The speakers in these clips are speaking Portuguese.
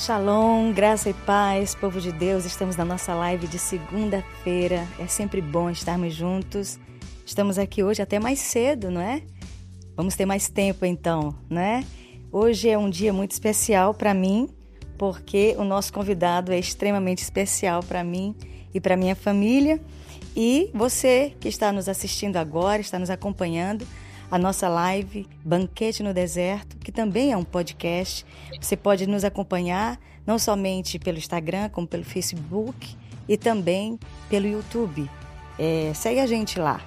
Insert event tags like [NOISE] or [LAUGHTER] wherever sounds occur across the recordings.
Shalom, graça e paz, povo de Deus. Estamos na nossa live de segunda-feira. É sempre bom estarmos juntos. Estamos aqui hoje até mais cedo, não é? Vamos ter mais tempo então, né? Hoje é um dia muito especial para mim, porque o nosso convidado é extremamente especial para mim e para minha família. E você que está nos assistindo agora, está nos acompanhando, a nossa live Banquete no Deserto, que também é um podcast. Você pode nos acompanhar não somente pelo Instagram, como pelo Facebook e também pelo YouTube. É, segue a gente lá.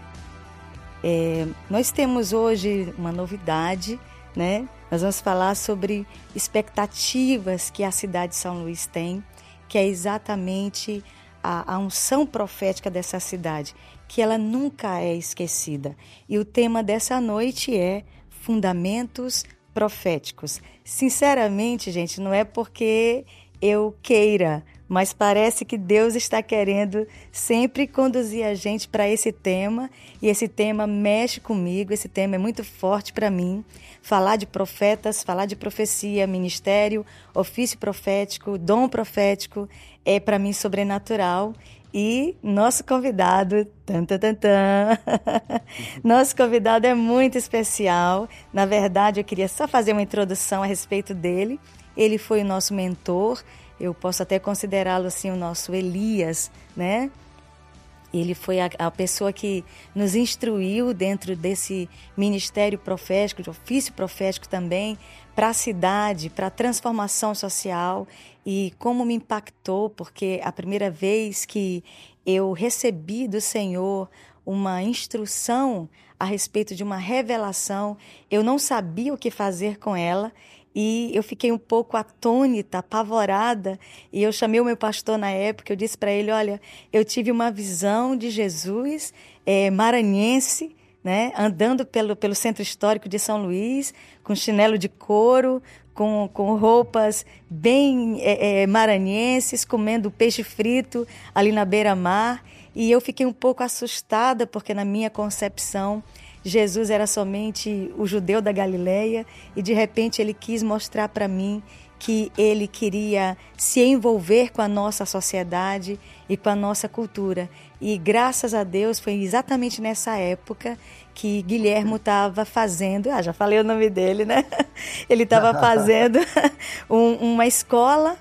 É, nós temos hoje uma novidade, né? Nós vamos falar sobre expectativas que a cidade de São Luís tem, que é exatamente a, a unção profética dessa cidade que ela nunca é esquecida. E o tema dessa noite é Fundamentos Proféticos. Sinceramente, gente, não é porque eu queira, mas parece que Deus está querendo sempre conduzir a gente para esse tema, e esse tema mexe comigo, esse tema é muito forte para mim. Falar de profetas, falar de profecia, ministério, ofício profético, dom profético é para mim sobrenatural e nosso convidado, tan, tan, tan, tan. [LAUGHS] nosso convidado é muito especial. Na verdade, eu queria só fazer uma introdução a respeito dele. Ele foi o nosso mentor, eu posso até considerá-lo assim o nosso Elias, né? Ele foi a, a, pessoa que nos instruiu dentro desse ministério profético, de ofício profético também, para a cidade, para a transformação social e como me impactou, porque a primeira vez que eu recebi do Senhor uma instrução a respeito de uma revelação, eu não sabia o que fazer com ela e eu fiquei um pouco atônita, apavorada, e eu chamei o meu pastor na época, eu disse para ele, olha, eu tive uma visão de Jesus é, maranhense, né, andando pelo, pelo centro histórico de São Luís, com chinelo de couro, com, com roupas bem é, é, maranhenses, comendo peixe frito ali na beira-mar. E eu fiquei um pouco assustada, porque na minha concepção, Jesus era somente o judeu da Galileia e de repente ele quis mostrar para mim que ele queria se envolver com a nossa sociedade e com a nossa cultura. E graças a Deus foi exatamente nessa época que Guilhermo estava fazendo, ah, já falei o nome dele, né? [LAUGHS] Ele estava [LAUGHS] fazendo [LAUGHS] um, uma escola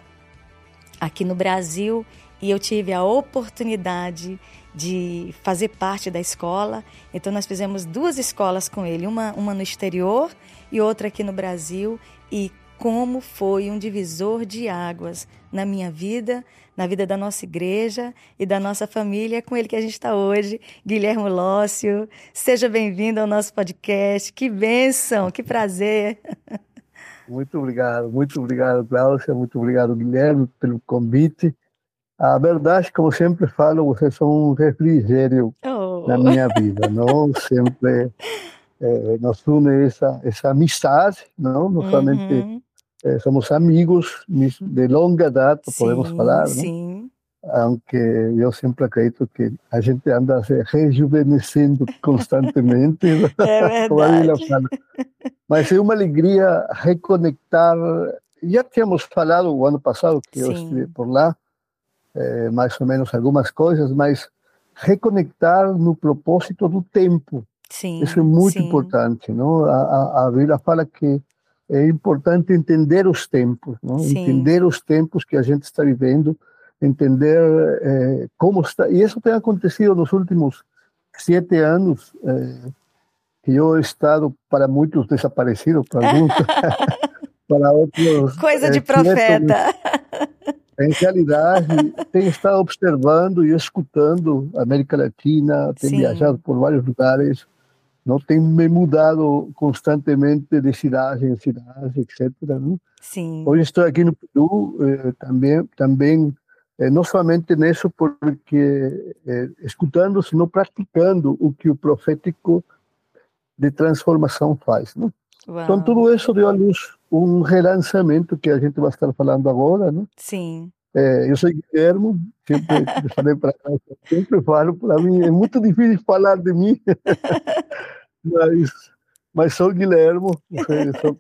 aqui no Brasil e eu tive a oportunidade de fazer parte da escola. Então nós fizemos duas escolas com ele, uma, uma no exterior e outra aqui no Brasil. E como foi um divisor de águas na minha vida, na vida da nossa igreja e da nossa família. É com ele que a gente está hoje, Guilherme Lócio. Seja bem-vindo ao nosso podcast. Que bênção, que prazer. Muito obrigado, muito obrigado, Cláudia, muito obrigado, Guilherme, pelo convite. A verdade, como sempre falo, vocês são um refrigério oh. na minha vida, não? Sempre é, nos une essa, essa amizade, não? Não somente uhum eh, somos amigos de longa data, sim, podemos falar, sim. Aunque eu sempre acredito que a gente anda se rejuvenescendo [LAUGHS] constantemente. É verdade. Mas é uma alegria reconectar. Já tínhamos falado o ano passado que sim. eu estive por lá, eh, mais ou menos algumas coisas, mas reconectar no propósito do tempo. Sim, Isso é muito sim. importante, não? A, a, a Bíblia fala que é importante entender os tempos, não? entender os tempos que a gente está vivendo, entender é, como está. E isso tem acontecido nos últimos sete anos, é, que eu he estado para muitos desaparecido, para alguns, [LAUGHS] para outros. Coisa de é, profeta. Em realidade, tenho estado observando e escutando a América Latina, tenho Sim. viajado por vários lugares não tem me mudado constantemente de cidade em cidade, etc. Não? Sim. Hoje estou aqui no Peru eh, também, também eh, não somente nisso, porque eh, escutando, senão praticando o que [LAUGHS] o profético de transformação faz. Não? Então, tudo isso deu à luz um relançamento que a gente vai estar falando agora. Não? Sim. É, eu sou Guilherme, sempre falei para sempre falo, para mim é muito difícil falar de mim, mas mas sou Guilhermo, sou,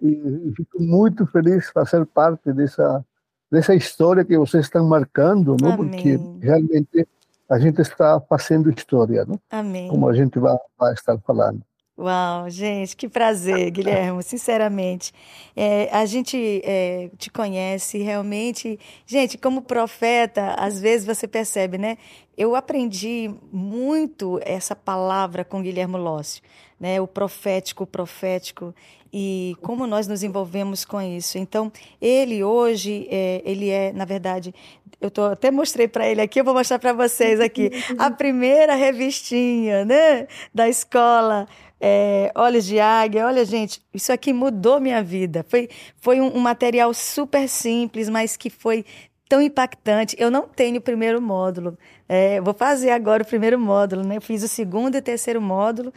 e, fico muito feliz de fazer parte dessa dessa história que vocês estão marcando, não? Porque realmente a gente está fazendo história, não? Amém. Como a gente vai, vai estar falando. Uau, gente, que prazer, Guilherme, sinceramente. É, a gente é, te conhece realmente. Gente, como profeta, às vezes você percebe, né? Eu aprendi muito essa palavra com Guilherme Lócio, né? O profético, o profético e como nós nos envolvemos com isso. Então, ele hoje, é, ele é, na verdade, eu tô, até mostrei para ele aqui, eu vou mostrar para vocês aqui, a primeira revistinha, né, da escola é, Olhos de Águia. Olha, gente, isso aqui mudou minha vida. Foi, foi um, um material super simples, mas que foi tão impactante. Eu não tenho o primeiro módulo. É, vou fazer agora o primeiro módulo, né? Eu fiz o segundo e terceiro módulo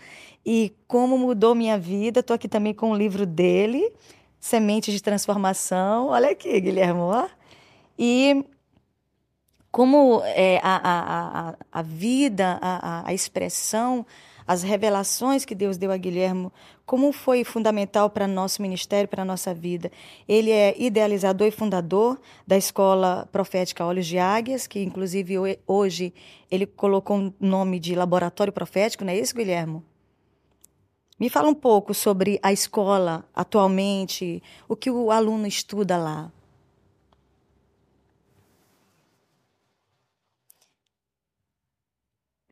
e como mudou minha vida. Estou aqui também com o livro dele, Sementes de Transformação. Olha aqui, Guilherme, ó. E como é, a, a, a, a vida, a, a expressão as revelações que Deus deu a Guilhermo, como foi fundamental para nosso ministério, para a nossa vida. Ele é idealizador e fundador da Escola Profética Olhos de Águias, que inclusive hoje ele colocou o nome de Laboratório Profético, não é isso, Guilhermo? Me fala um pouco sobre a escola atualmente, o que o aluno estuda lá.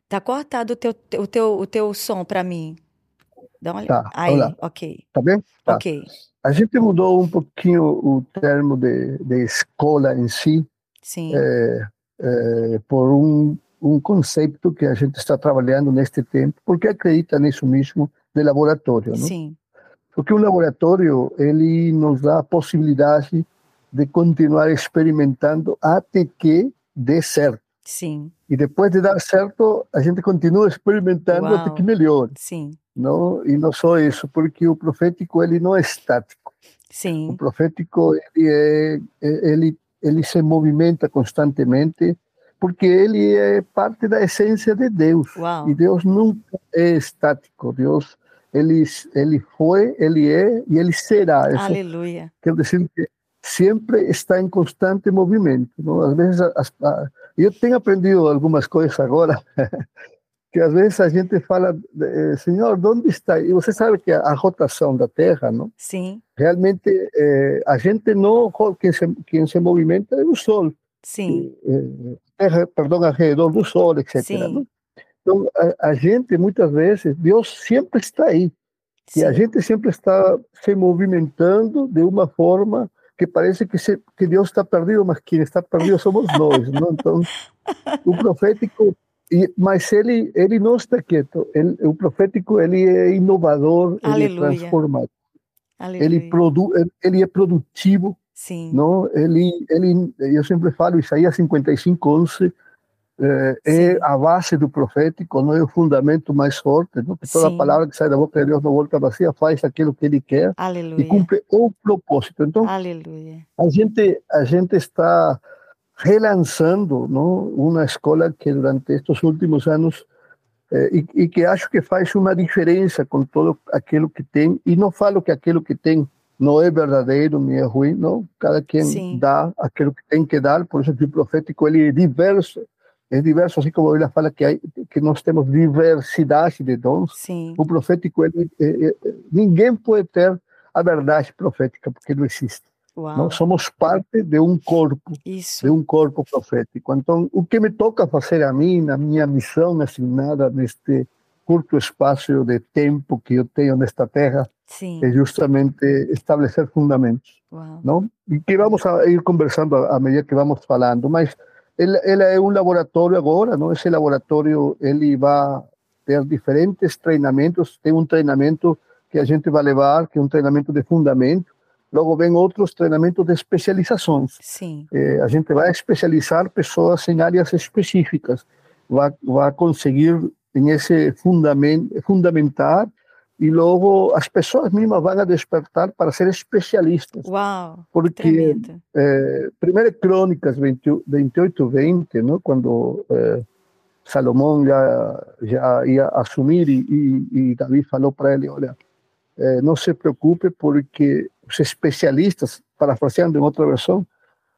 Tá cortado o teu, o teu, o teu som para mim. Dá uma Tá, Aí, ok. Tá bem? Tá. Ok. A gente mudou um pouquinho o termo de, de escola em si. Sim. É, é, por um, um conceito que a gente está trabalhando neste tempo, porque acredita nisso mesmo, de laboratório. Não? Sim. Porque laboratório, ele nos dá a possibilidade de continuar experimentando até que dê certo. Sim. E depois de dar certo, a gente continua experimentando Uau. até que melhore. Sim. Não? E não só isso, porque o profético ele não é estático. Sim. O profético ele é, ele ele se movimenta constantemente porque ele é parte da essência de Deus. Uau. E Deus nunca é estático. Deus ele ele foi, ele é e ele será. Aleluia. Quer dizer que sempre está em constante movimento. Não? Às vezes as, as eu tenho aprendido algumas coisas agora, [LAUGHS] que às vezes a gente fala, eh, Senhor, onde está? E você sabe que a rotação da Terra, não? Sim. Realmente, eh, a gente não, quem se, quem se movimenta é o Sol. Sim. Eh, terra, perdão, ao redor do Sol, etc. Sim. Então, a, a, gente, muitas vezes, Deus sempre está aí. Sim. E a gente sempre está se movimentando de uma forma que parece que, se, que Deus está perdido, mas quem está perdido somos nós. não? Então, o profético, e, mas ele ele não está quieto. Ele, o profético ele é inovador, Aleluia. ele é transformador. Aleluia. Ele produ, ele é produtivo. Sim. Não, ele ele eu sempre falo Isaías 55, 11 é, é, a base do profético, não é o fundamento mais forte, não? que toda Sim. palavra que sai da boca de Deus não volta vazia, faz aquilo que Ele quer Aleluia. e cumpre o propósito. Então, Aleluia. a gente a gente está relançando, não, uma escola que durante estes últimos anos eh, e, e, que acho que faz uma diferença com todo aquilo que tem. E não falo que aquilo que tem não é verdadeiro nem é ruim, não. Cada quem Sim. dá aquilo que tem que dar. Por isso que o profético ele é diverso é diverso, assim como ele fala que, que nós temos diversidade de dons. Sim. O profético, ele, é, é, ninguém pode ter a verdade profética, porque não existe. Uau. Nós somos parte de um corpo, Isso. de um corpo profético. Então, o que me toca fazer a mim, na minha missão assignada neste curto espaço de tempo que eu tenho nesta terra, Sim. é justamente estabelecer fundamentos. Uau. Não? E que vamos a ir conversando à medida que vamos falando, mas ele, é um laboratório agora, não? Esse laboratório ele vai ter diferentes treinamentos. Tem um treinamento que a gente vai levar, que é um treinamento de fundamento. Logo vem outros treinamentos de especializações. Sim. Eh, a gente vai especializar pessoas em áreas específicas. Vai, vai conseguir em esse fundamento fundamentar e logo as pessoas mesmas vão a despertar para ser especialistas. Uau! Porque, é, primeiro Crônicas 20, 28, 20, não? quando é, Salomón ya, ya iba a asumir y, y, David falou para él, olha, eh, no se preocupe porque los especialistas, parafraseando en otra versión,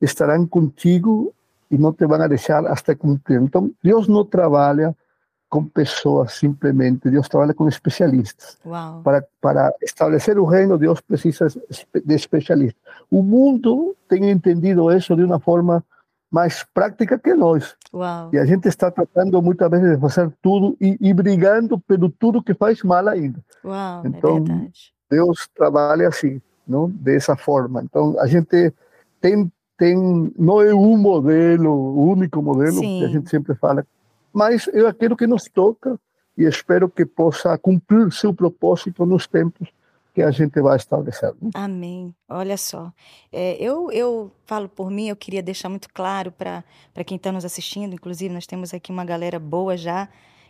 estarán contigo y no te van a dejar hasta cumplir. Entonces, Dios no trabaja con personas simplemente, Dios trabaja con especialistas. Wow. Para, para establecer un reino, Dios precisa de especialistas. El mundo tiene entendido eso de una forma más práctica que nós. Uau. E a gente está tratando muitas vezes de fazer tudo e, e brigando pelo tudo que faz mal ainda. Uau, então, é Deus trabalha assim, não? dessa forma. Então, a gente tem, tem não é um modelo, o único modelo Sim. que a gente sempre fala, mas é aquilo que nos toca e espero que possa cumprir seu propósito nos tempos que a gente vai estabelecer. Amém. Olha só, é, eu, eu falo por mim, eu queria deixar muito claro para quem está nos assistindo, inclusive nós temos aqui uma galera boa já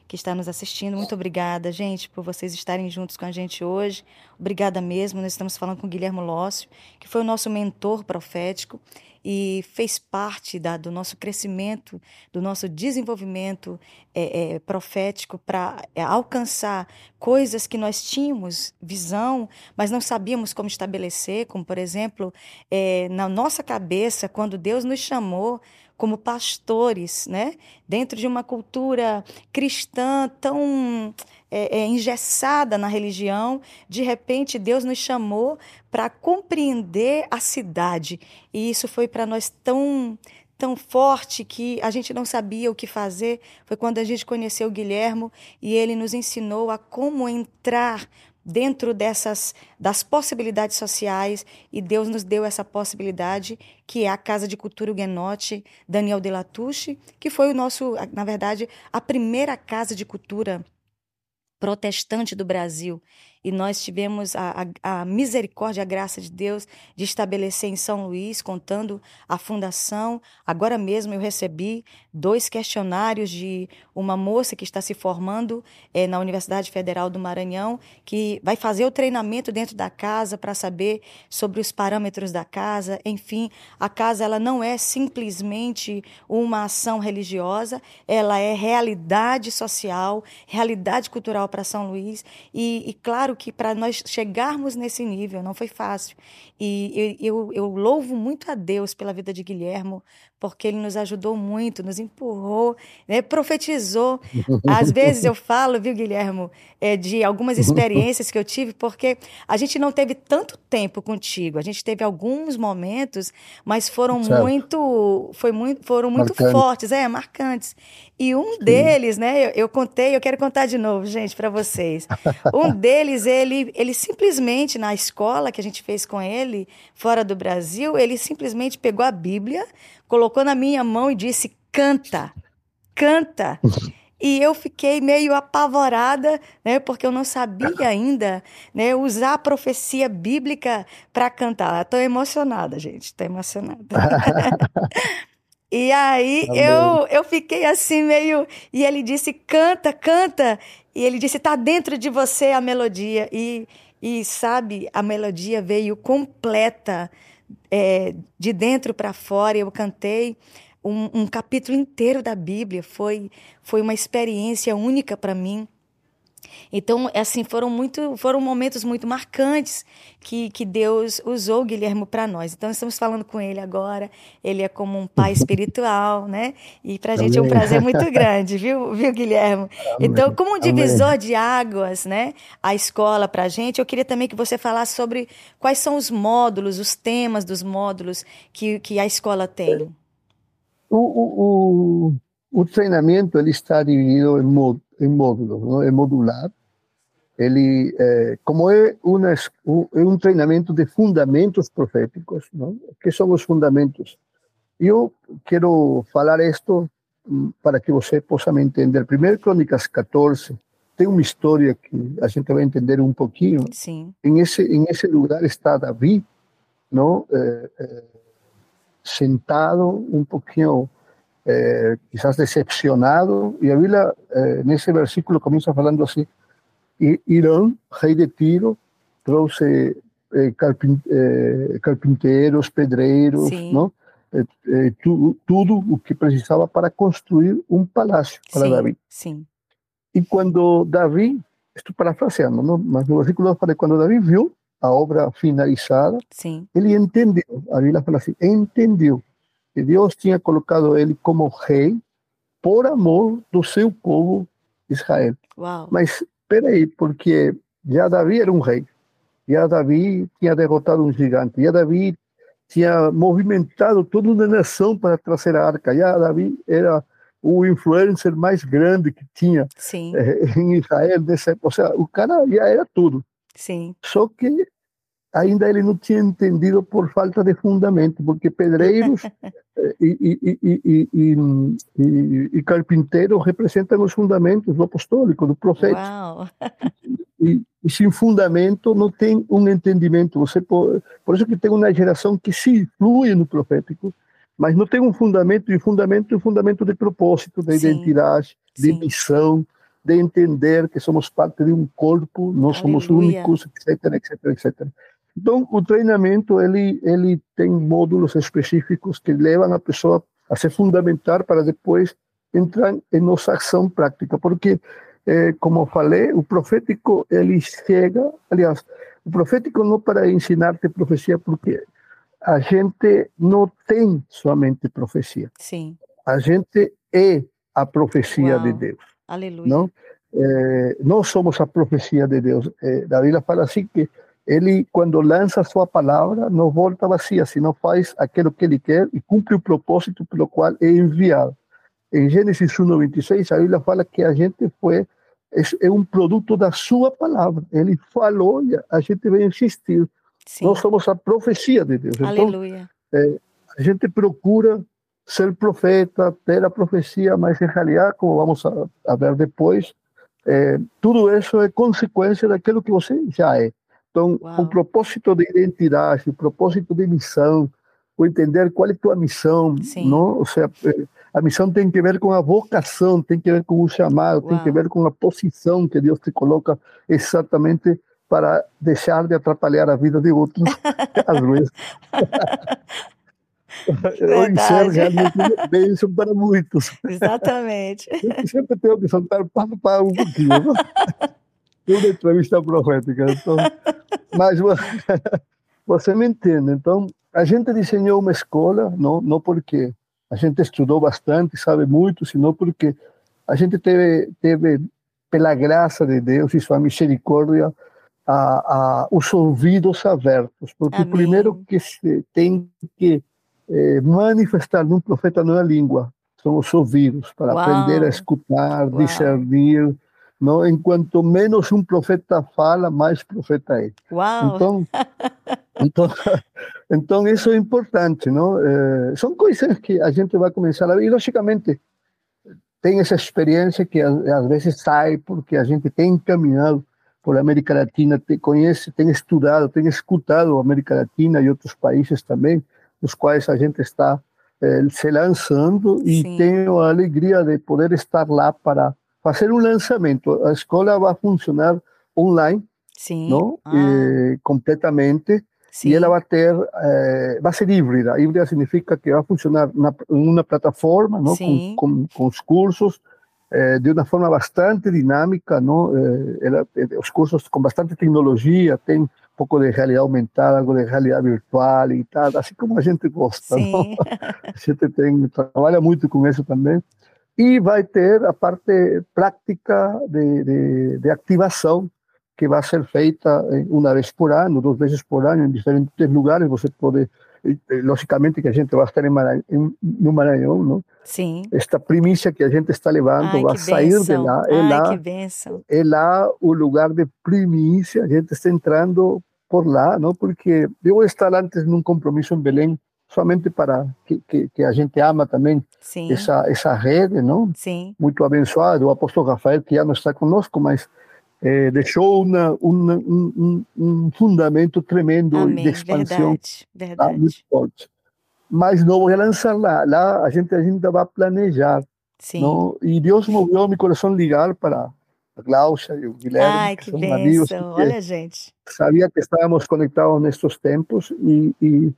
que está nos assistindo. Muito obrigada, gente, por vocês estarem juntos com a gente hoje. Obrigada mesmo. Nós estamos falando com o Guilherme Lócio, que foi o nosso mentor profético e fez parte da, do nosso crescimento, do nosso desenvolvimento é, é, profético para é, alcançar coisas que nós tínhamos visão, mas não sabíamos como estabelecer, como por exemplo, é, na nossa cabeça, quando Deus nos chamou como pastores, né? Dentro de uma cultura cristã tão é, é, engessada na religião, de repente Deus nos chamou para compreender a cidade. E isso foi para nós tão tão forte que a gente não sabia o que fazer. Foi quando a gente conheceu o Guilhermo e ele nos ensinou a como entrar dentro dessas das possibilidades sociais e Deus nos deu essa possibilidade que é a Casa de Cultura Huguenote Daniel de Latouche, que foi o nosso, na verdade, a primeira casa de cultura protestante do Brasil. E nós tivemos a, a, a, misericórdia, a graça de Deus de estabelecer em São Luís, contando a fundação. Agora mesmo eu recebi dois questionários de uma moça que está se formando é, na Universidade Federal do Maranhão, que vai fazer o treinamento dentro da casa para saber sobre os parâmetros da casa. Enfim, a casa ela não é simplesmente uma ação religiosa, ela é realidade social, realidade cultural para São Luís. E, e claro que para nós chegarmos nesse nível não foi fácil. E eu, eu, eu, louvo muito a Deus pela vida de Guilhermo, porque ele nos ajudou muito, nos empurrou, né, profetizou. Às vezes eu falo, viu, Guilhermo, é, de algumas experiências que eu tive, porque a gente não teve tanto tempo contigo. A gente teve alguns momentos, mas foram certo. muito, foi muito, foram muito fortes, é, marcantes. E um Sim. deles, né, eu, eu, contei, eu quero contar de novo, gente, para vocês. Um [LAUGHS] deles, ele, ele simplesmente na escola que a gente fez com ele, fora do Brasil, ele simplesmente pegou a Bíblia, colocou na minha mão e disse: "Canta. Canta". E eu fiquei meio apavorada, né, porque eu não sabia ainda, né, usar a profecia bíblica para cantar. Estou emocionada, gente, estou emocionada. [LAUGHS] E aí eu, eu fiquei assim meio. E ele disse: canta, canta. E ele disse: tá dentro de você a melodia. E, e sabe, a melodia veio completa, é, de dentro para fora. Eu cantei um, um capítulo inteiro da Bíblia. Foi, foi uma experiência única para mim. Então, assim, foram muito, foram momentos muito marcantes que, que Deus usou o Guilherme para nós. Então, estamos falando com ele agora. Ele é como um pai espiritual, né? E para a gente é um prazer muito [LAUGHS] grande, viu, viu Guilherme? Então, como um divisor Amém. de águas, né? A escola para a gente, eu queria também que você falasse sobre quais são os módulos, os temas dos módulos que, que a escola tem. O, o, o, o treinamento ele está dividido em módulos em módulos, não? é modular. Ele, é, como é, uma, é um treinamento de fundamentos proféticos, não? que são os fundamentos? Eu quero falar isto hum, para que você possa me entender. Primeiro, Crônicas 14 tem uma história que a gente vai entender um pouquinho. Sim. Em esse em esse lugar está Davi, não? É, é, sentado um pouquinho eh, quizás decepcionado, y a Biblia eh, en ese versículo comienza hablando así, Irán, rey de Tiro, trouxe eh, carpin, carpinteros, pedreiros, sí. ¿no? eh, eh, tu, tudo o que precisava para construir um palácio para sim, Davi. Sim. E quando Davi, estou parafraseando, não? mas no versículo 2 falei, quando Davi viu a obra finalizada, sim. ele entendeu, a Bíblia fala assim, entendeu que Deus tinha colocado ele como rei por amor do seu povo Israel. Uau. Mas peraí, porque já Davi era um rei, já Davi tinha derrotado um gigante, já Davi tinha movimentado toda uma nação para trazer a arca, já Davi era o influencer mais grande que tinha eh, em Israel nessa época. Ou seja, o cara já era tudo. Sim. Só que ainda ele não tinha entendido por falta de fundamento, porque pedreiros [LAUGHS] e, e, e, e, carpinteiros representam os fundamentos do apostólico, do profeta. [LAUGHS] E, sem fundamento não tem um entendimento. Você pode, por isso que tem uma geração que se flui no profético, mas não tem um fundamento, e fundamento é um fundamento de propósito, de Sim. identidade, de Sim. missão, de entender que somos parte de um corpo, não Aleluia. somos únicos, etc, etc, etc. Então, o treinamento ele ele tem módulos específicos que levam a pessoa a se fundamentar para depois entrar em nossa ação prática, porque eh, como falei, o profético ele chega, aliás, o profético não para ensinar-te profecia, porque a gente não tem somente profecia. Sim. A gente é a profecia Uau. de Deus. Aleluia. Não? É, nós somos a profecia de Deus. É, a Bíblia fala assim que ele, quando lança sua palavra, não volta vazia, senão faz aquilo que ele quer e cumpre o propósito pelo qual é enviado. Em Gênesis 1:26, a Bíblia fala que a gente foi é, é um produto da sua palavra. Ele falou e a gente vai insistir. Sim. Nós somos a profecia de Deus. Então, Aleluia. Então, é, a gente procura ser profeta, ter a profecia, mas em realidade, como vamos a, a ver depois, é, tudo isso é consequência daquilo que você já é. Então, Uau. o propósito de identidade, o propósito de missão, o entender qual é a tua missão, Sim. não? Ou seja, a missão tem que ver com a vocação, tem que ver com o chamado, Uau. tem que ver com a posição que Deus te coloca exatamente para deixar de atrapalhar a vida de outros, às vezes. [LAUGHS] Eu enxergo realmente bênção para muitos. Exatamente. Eu sempre tenho que soltar para, para um pouquinho. Tudo entrevista profética. Então, [LAUGHS] mas [LAUGHS] você me entende. Então, a gente desenhou uma escola, não, não porque a gente estudou bastante, sabe muito, senão porque a gente teve, teve pela graça de Deus e sua misericórdia, a, a, os ouvidos abertos. Porque Amém. o primeiro que se tem que eh, manifestar num profeta não é a língua, são os ouvidos, para Uau. aprender a escutar, Uau. discernir, não? Enquanto menos um profeta fala, mais profeta é. Uau! Então, [LAUGHS] então, então isso é importante, não? É, são coisas que a gente vai começar a ver. E, logicamente, tem essa experiência que às vezes sai porque a gente tem caminhado por América Latina, te conhece, tem estudado, tem escutado a América Latina e outros países também, nos quais a gente está eh, se lançando e Sim. tenho a alegria de poder estar lá para fazer um lançamento. A escola vai funcionar online, Sim. não? Ah. Eh, completamente. Sim. E ela vai ter, eh, vai ser híbrida. Híbrida significa que vai funcionar na, em uma plataforma, não? Com, com, com, os cursos, eh, de uma forma bastante dinâmica, não? Eh, ela, eh, os cursos com bastante tecnologia, tem um pouco de realidade aumentada, algo de realidade virtual e tal, assim como a gente gosta, não? [LAUGHS] A gente tem, trabalha muito com isso também e vai ter a parte prática de, de, de, activação que vai ser feita uma vez por ano, duas vezes por ano, em diferentes lugares. Você pode, logicamente, que a gente vai estar em Maranhão, no Maranhão, não? Sim. Esta primícia que a gente está levando Ai, vai sair benção. de lá. É Ai, lá, é lá o lugar de primícia. A gente está entrando por lá, não? Porque eu vou estar antes num compromisso em Belém somente para que, que, que, a gente ama também Sim. essa essa rede, não? Sim. Muito abençoado, o apóstolo Rafael, que já não está conosco, mas eh, deixou uma, uma, um, um, fundamento tremendo Amém. de expansão. Verdade, verdade. muito forte. Mas não vou lançar lá, lá a gente ainda vai planejar. Sim. Não? E Deus moveu meu coração ligar para a Glaucia e o Guilherme, Ai, que, que são amigos. Olha, gente. Sabia que estávamos conectados nestes tempos e, e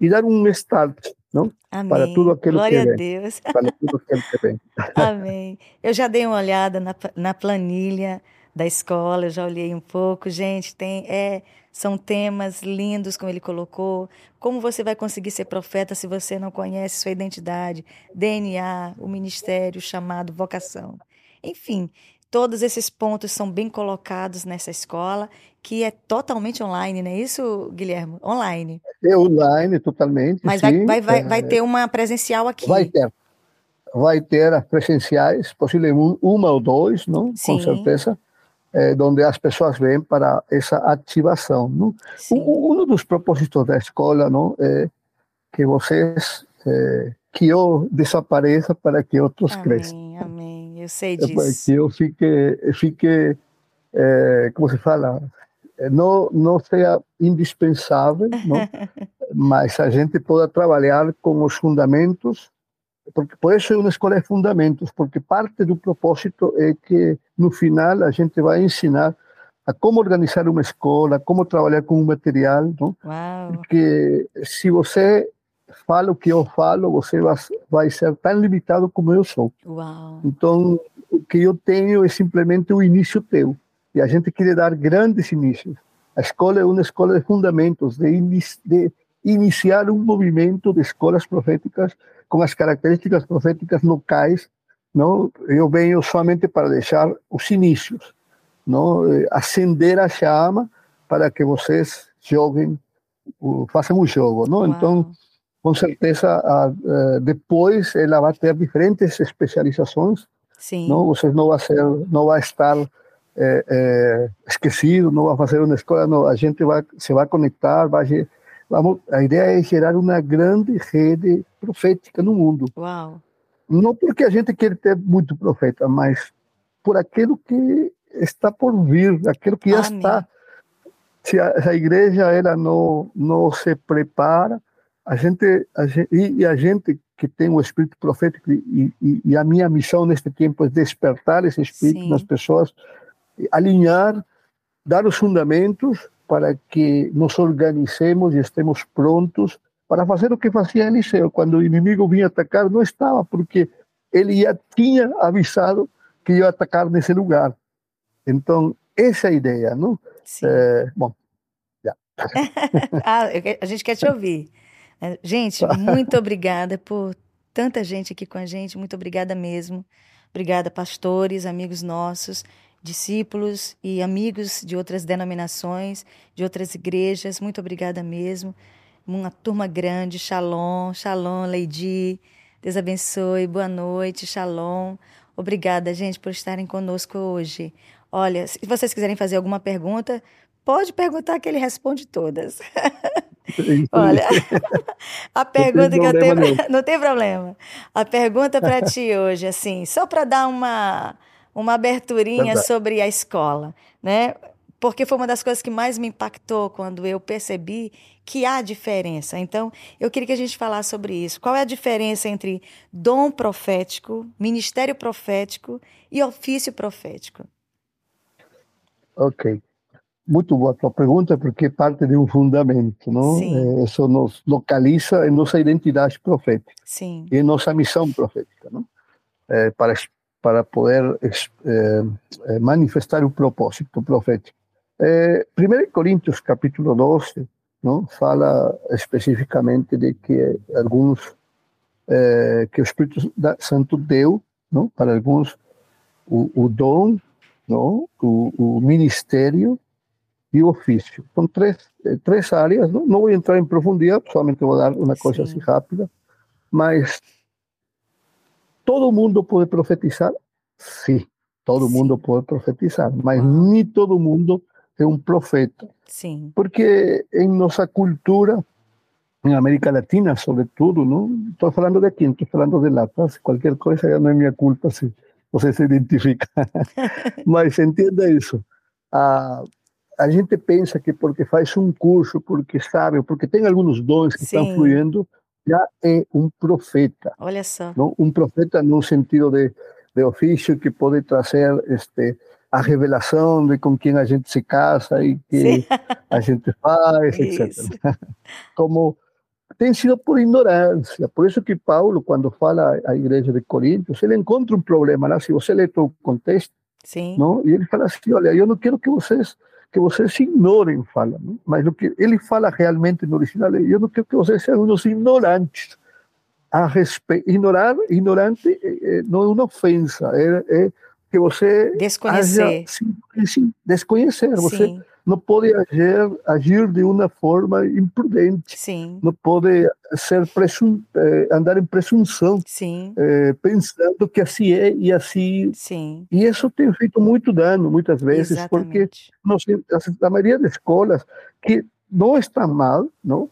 e dar um start não? Amém. para tudo aquilo Glória que a Deus. Para tudo aquilo que vem. [LAUGHS] Amém. Eu já dei uma olhada na, na planilha da escola, eu já olhei um pouco. Gente, tem é são temas lindos, como ele colocou. Como você vai conseguir ser profeta se você não conhece sua identidade, DNA, o ministério, o chamado, vocação? Enfim, todos esses pontos são bem colocados nessa escola, que é totalmente online, não é isso, Guilherme? Online. É online, totalmente. Mas sim. vai, vai, vai, vai ter uma presencial aqui. Vai ter. Vai ter as presenciais, possivelmente uma ou dois, não? Sim. Com certeza eh, onde as pessoas vêm para essa ativação. Não? Um, um, dos propósitos da escola não, é que vocês, é, que eu desapareça para que outros amém, cresçam. Amém, eu sei disso. Que eu fique, fique é, como se fala, não, não seja indispensável, não? [LAUGHS] mas a gente possa trabalhar com os fundamentos porque por isso é uma escola de fundamentos, porque parte do propósito é que no final a gente vai ensinar a como organizar uma escola, como trabalhar com o material, não? Uau. Porque se você fala o que eu falo, você vai, vai ser tão limitado como eu sou. Uau. Então, o que eu tenho é simplesmente o início teu. E a gente quer dar grandes inícios. A escola é uma escola de fundamentos, de, de iniciar um movimento de escolas proféticas com as características proféticas locais, não? Eu venho somente para deixar os inícios, não? Acender a chama para que vocês joguem, façam o jogo, não? Uau. Então, com certeza, a, a, eh, depois ela vai ter diferentes especializações, Sim. não? Vocês não vai ser, não vai estar é, é, esquecido, não vai fazer uma escola, não. A gente vai se vai conectar, vai Vamos, a ideia é gerar uma grande rede profética no mundo. Uau. Não porque a gente quer ter muito profeta, mas por aquilo que está por vir, aquilo que já Amém. está. Se a, se a, igreja ela não não se prepara, a gente, a gente e, a gente que tem o espírito profético e, e, e, a minha missão neste tempo é despertar esse espírito Sim. nas pessoas, alinhar, dar os fundamentos para que nos organicemos e estemos prontos para fazer o que fazia Eliseu. Quando o inimigo vinha atacar, não estava, porque ele já tinha avisado que ia atacar nesse lugar. Então, essa é a ideia, não? É, bom, já. [LAUGHS] ah, a gente quer te ouvir. É, gente, [LAUGHS] muito obrigada por tanta gente aqui com a gente, muito obrigada mesmo. Obrigada, pastores, amigos nossos discípulos e amigos de outras denominações, de outras igrejas. Muito obrigada mesmo. Uma turma grande. Shalom, shalom, Lady. Deus abençoe. Boa noite, shalom. Obrigada, gente, por estarem conosco hoje. Olha, se vocês quiserem fazer alguma pergunta, pode perguntar que ele responde todas. [LAUGHS] Olha, a pergunta que eu tenho. [LAUGHS] Não tem problema. A pergunta para [LAUGHS] ti hoje, assim, só para dar uma uma aberturinha sobre a escola, né? Porque foi uma das coisas que mais me impactou quando eu percebi que há diferença. Então, eu queria que a gente falasse sobre isso. Qual é a diferença entre dom profético, ministério profético e ofício profético? Ok. Muito boa a tua pergunta, porque parte de um fundamento, não? Sim. Eh, isso nos localiza em nossa identidade profética. Sim. E em nossa missão profética, não? É, para para poder eh, manifestar o propósito profético. Eh, 1 Coríntios capítulo 12 não, fala especificamente de que alguns eh, que o Espírito Santo deu não, para alguns o, o dom, não, o, o, ministério e o ofício. São três, três áreas, não, não vou entrar em profundidade, somente vou dar uma coisa Sim. assim rápida, mas todo mundo pode profetizar? Sim, todo Sim. mundo pode profetizar, mas ah. nem todo mundo é um profeta. Sim. Porque em nossa cultura, em América Latina, sobretudo, não estou falando de aqui, estou falando de lá, tá? qualquer coisa já não é minha culpa se você se identifica. [LAUGHS] mas entenda isso. A, a gente pensa que porque faz um curso, porque sabe, porque tem alguns dons que Sim. estão fluindo, já é um profeta. Olha só. Não? Um profeta no sentido de, de ofício que pode trazer este, a revelação de com quem a gente se casa e que Sim. a gente faz, [LAUGHS] etc. [LAUGHS] Como tem sido por ignorância. Por isso que Paulo, quando fala à igreja de Coríntios, ele encontra um problema lá, se você lê todo o contexto, Sim. não? e ele fala assim, olha, eu não quero que vocês que vocês ignorem, fala, não? mas o que ele fala realmente no original, eu não quero que vocês sejam uns ignorantes. A respeito, ignorar, ignorante não é uma ofensa, é, é que você desconhecer, haja, sim, sim, desconhecer, você não pode agir, agir de uma forma imprudente. Sim. Não pode ser presum, eh, andar em presunção, eh, pensando que assim é e assim. Sim. E isso tem feito muito dano muitas vezes, Exatamente. porque a maioria das escolas que não estão mal, não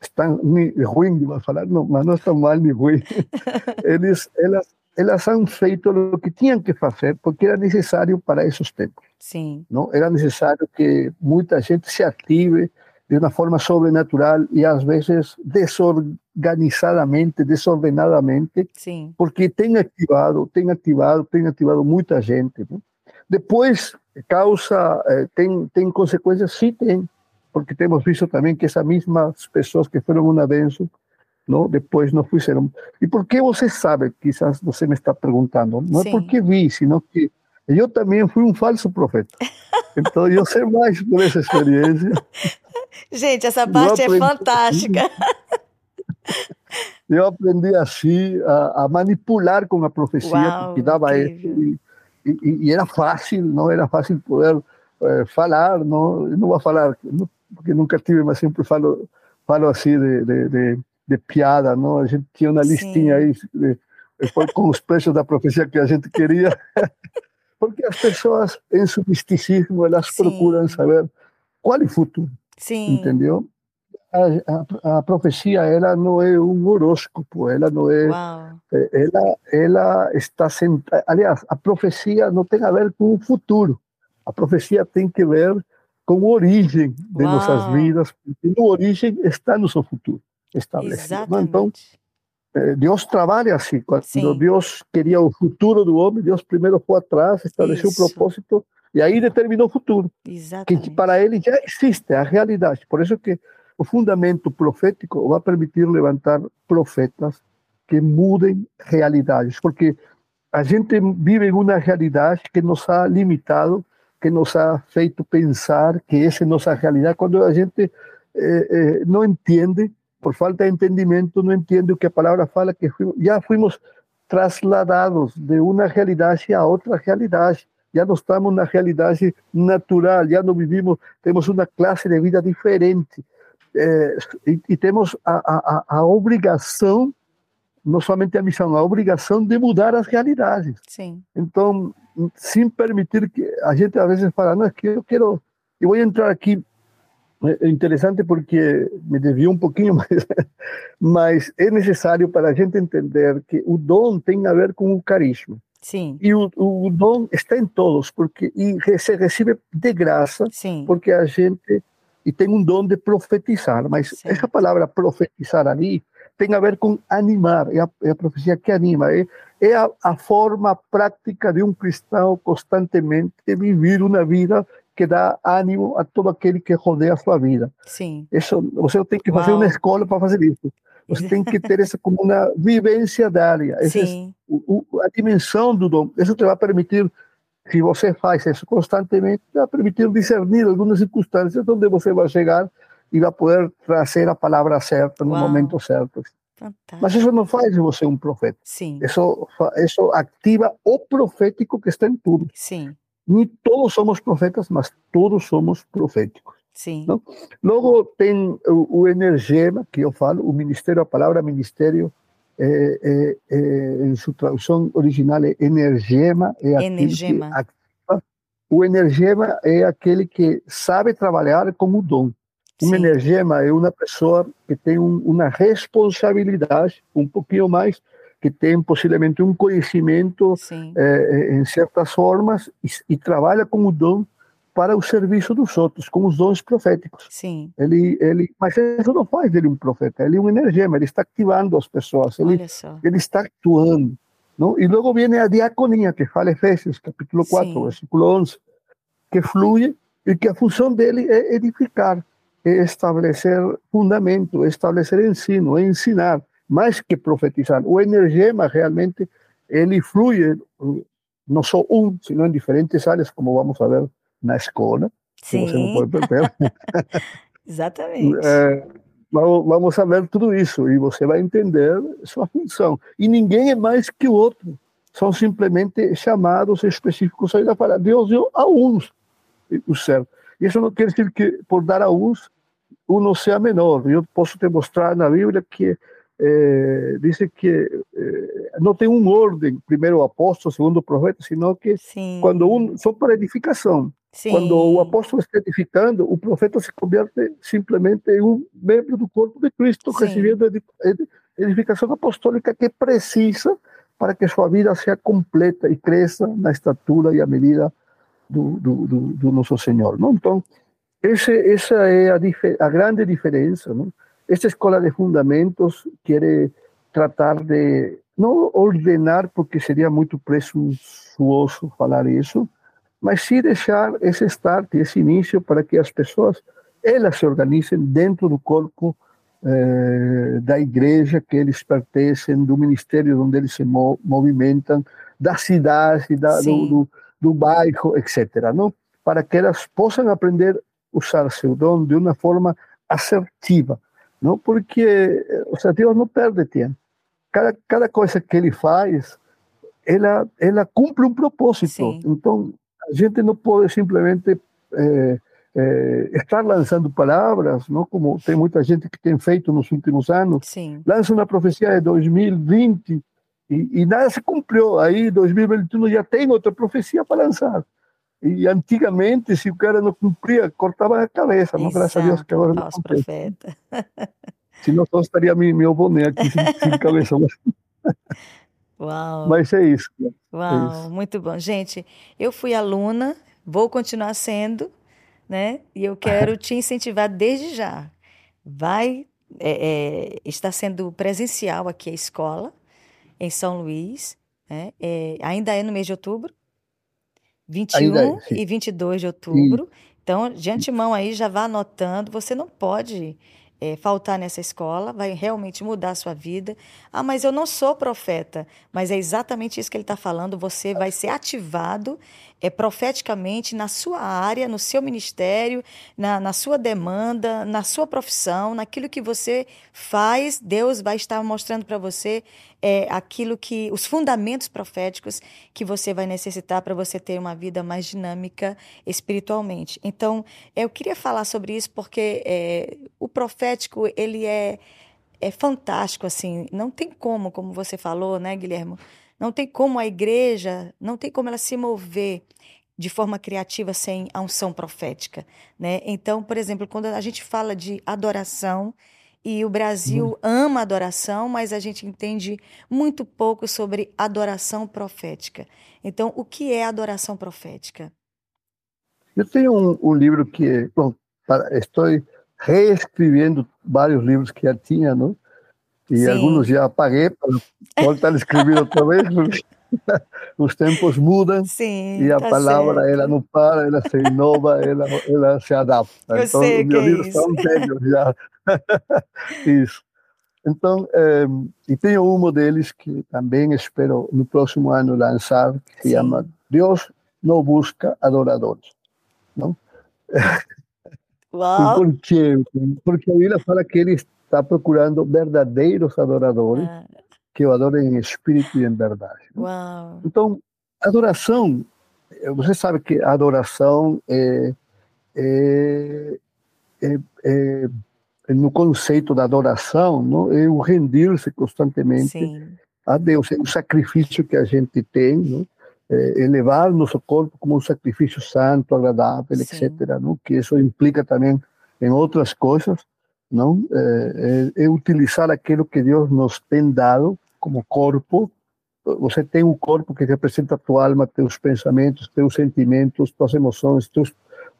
estão ruim, vai falar, não, mas não estão mal nem ruim. [LAUGHS] Eles, elas elas han feito o que tinham que fazer porque era necessário para esses tempos. Sim. Não era necessário que muita gente se ative de uma forma sobrenatural e às vezes desorganizadamente, desordenadamente, Sim. porque tem ativado, tem ativado, tem ativado muita gente. Não? Depois causa eh, tem tem consequências, sim tem, porque temos visto também que essas mesmas pessoas que foram uma benção não? depois não fizeram. E por que você sabe? Quizás você me está perguntando. Não Sim. é porque vi, senão que eu também fui um falso profeta. Então eu sei mais por essa experiência. Gente, essa parte é fantástica. Eu aprendi assim a, a manipular com a profecia Uau, que dava. E, e, e, era fácil, não era fácil poder é, falar, não, não vou falar, porque nunca tive, mas sempre falo, falo assim de, de, de de piada, não? A gente tinha uma listinha aí de, foi com os preços da profecia que a gente queria, [LAUGHS] porque as pessoas em seu misticismo elas Sim. procuram saber qual é o futuro, Sim. entendeu? A, a, a, profecia ela não é um horóscopo, ela não é, Uau. ela ela está sentada. Aliás, a profecia não tem a ver com o futuro. A profecia tem que ver com a origem de Uau. nossas vidas, porque no origem está nosso futuro estabelecido. Então, eh, Deus trabalha assim. Quando Sim. Deus queria o futuro do homem, Deus primeiro foi atrás, estabeleceu o propósito e aí determinou o futuro. Exatamente. Que para ele já existe a realidade. Por isso que o fundamento profético vai permitir levantar profetas que mudem realidades, porque a gente vive em uma realidade que nos ha limitado, que nos ha feito pensar que essa é nossa realidade, quando a gente eh, eh, não entende por falta de entendimiento, no entiende o que a palabra fala, que ya fuimos trasladados de una realidad a otra realidad. Ya no estamos en una realidad natural, ya no vivimos, tenemos una clase de vida diferente. Eh, y, tenemos a, a, a, obrigación, no solamente a misión, a obrigación de mudar las realidades. Sí. Entonces, sin permitir que a gente a veces fala, no, es que quiero, y voy a entrar aquí é interessante porque me desviou um pouquinho, mas, [LAUGHS] mas é necessário para a gente entender que o dom tem a ver com o carisma. Sim. E o, o dom está em todos, porque e se recebe de graça, Sim. porque a gente e tem um dom de profetizar, mas Sim. essa palavra profetizar ali tem a ver com animar, é a, é a profecia que anima, é, é a, a, forma prática de um cristão constantemente viver uma vida que dá ânimo a todo aquele que rodeia a sua vida. Sim. Isso, você tem que fazer Uau. uma escola para fazer isso. Você tem que ter essa como uma vivência diária. Sim. O, o, a dimensão do dom. Isso te vai permitir, se você faz isso constantemente, vai permitir discernir algumas circunstâncias onde você vai chegar e vai poder trazer a palavra certa no Uau. momento certo. Fantástico. Mas isso não faz de você um profeta. Sim. Isso, isso ativa o profético que está em tudo. Sim. Ni todos somos profetas, mas todos somos proféticos. Sim. Não? Logo tem o, o energema, que eu falo, o ministério, a palavra ministério, é, é, é, em sua tradução original é energema. É energema. Ativa. O energema é aquele que sabe trabalhar com o dom. Um energema é uma pessoa que tem um, uma responsabilidade um pouquinho mais que tem possivelmente um conhecimento eh, em certas formas e, e, trabalha com o dom para o serviço dos outros, com os dons proféticos. Sim. Ele, ele, mas isso não faz dele um profeta, ele é um energema, ele está ativando as pessoas, ele, ele está actuando. Não? E logo vem a diaconia, que fala Efésios, capítulo 4, Sim. versículo 11, que flui e que a função dele é edificar, é estabelecer fundamento, estabelecer ensino, ensinar, mais que profetizar. O energema realmente ele flui não só um, sino em diferentes áreas, como vamos a ver na escola. Sim. Você não pode [LAUGHS] perder. Exatamente. É, vamos saber tudo isso e você vai entender sua função. E ninguém é mais que o outro. São simplesmente chamados específicos aí da palavra. Deus deu a uns o céu. Isso não quer dizer que por dar a uns, um não seja menor. Eu posso te mostrar na Bíblia que eh, diz que eh, não tem uma ordem, primeiro apóstolo, segundo profeta, senão que Sim. quando um, só para edificação. Sim. Quando o apóstolo está edificando, o profeta se converte simplesmente em um membro do corpo de Cristo, Sim. recebendo edificação apostólica que precisa para que sua vida seja completa e cresça na estatura e a medida do, do, do, do nosso Senhor. Não? Então, esse, essa é a, a grande diferença. Não? Esta escola de fundamentos quer tratar de não ordenar, porque seria muito presunçoso falar isso, mas sim deixar esse start, esse início para que as pessoas elas se organizem dentro do corpo eh, da igreja que eles pertencem, do ministério onde eles se movimentam, da cidade, da, do, do, do, bairro, etc. Não? Para que elas possam aprender a usar seu dom de uma forma assertiva, não? Porque eh, o Deus não perde tempo. Cada, cada coisa que ele faz, ela, ela cumpre um propósito. Sim. Então, a gente não pode simplesmente eh, eh, estar lançando palavras, não como tem muita gente que tem feito nos últimos anos. Sim. Lança uma profecia de 2020 e, e nada se cumpriu. Aí, 2021 já tem outra profecia para lançar. E antigamente, se o cara não cumpria, cortava a cabeça. Não, graças a Deus que agora não profeta. [LAUGHS] Se não, só estaria meu, meu boné aqui sem, sem cabeça. [LAUGHS] Uau. Mas é isso. Né? Uau, é isso. muito bom. Gente, eu fui aluna, vou continuar sendo, né? E eu quero [LAUGHS] te incentivar desde já. Vai, é, é, está sendo presencial aqui a escola, em São Luís, né? É, ainda é no mês de outubro, 21 é, e 22 de [LAUGHS] outubro. Sim. Então, de antemão aí, já vá anotando. Você não pode é, faltar nessa escola, vai realmente mudar a sua vida. Ah, mas eu não sou profeta. Mas é exatamente isso que ele está falando. Você vai ser ativado é, profeticamente na sua área, no seu ministério, na, na sua demanda, na sua profissão, naquilo que você faz. Deus vai estar mostrando para você é, aquilo que os fundamentos proféticos que você vai necessitar para você ter uma vida mais dinâmica espiritualmente. Então, eu queria falar sobre isso porque é, o profético ele é é fantástico assim. Não tem como, como você falou, né, Guilherme? Não tem como a igreja, não tem como ela se mover de forma criativa sem a unção profética, né? Então, por exemplo, quando a gente fala de adoração, e o Brasil uhum. ama adoração, mas a gente entende muito pouco sobre adoração profética. Então, o que é adoração profética? Eu tenho um, um livro que, bom, para, estou reescrevendo vários livros que já tinha, não? E Sim. alguns já apaguei para voltar a escrever outra vez, porque os tempos mudam Sim, e a tá palavra certo. ela não para, ela se inova, ela, ela se adapta. Eu então, sei meu é livro está um tempo já. isso. Então, é, e tenho um deles que também espero no próximo ano lançar, que se Sim. chama Deus não busca adoradores. Não? Uau. Por quê? Porque a Bíblia fala que ele está procurando verdadeiros adoradores ah. que o adorem em espírito e em verdade. Uau. Então, adoração, você sabe que adoração é, é, é, é no conceito da adoração, não, é o render-se constantemente Sim. a Deus, é o sacrifício que a gente tem, não? É elevar nosso corpo como um sacrifício santo, agradável, Sim. etc. Não? Que isso implica também em outras coisas, não? É, é, é, utilizar aquilo que Deus nos tem dado como corpo. Você tem um corpo que representa a tua alma, teus pensamentos, teus sentimentos, tuas emoções, teus,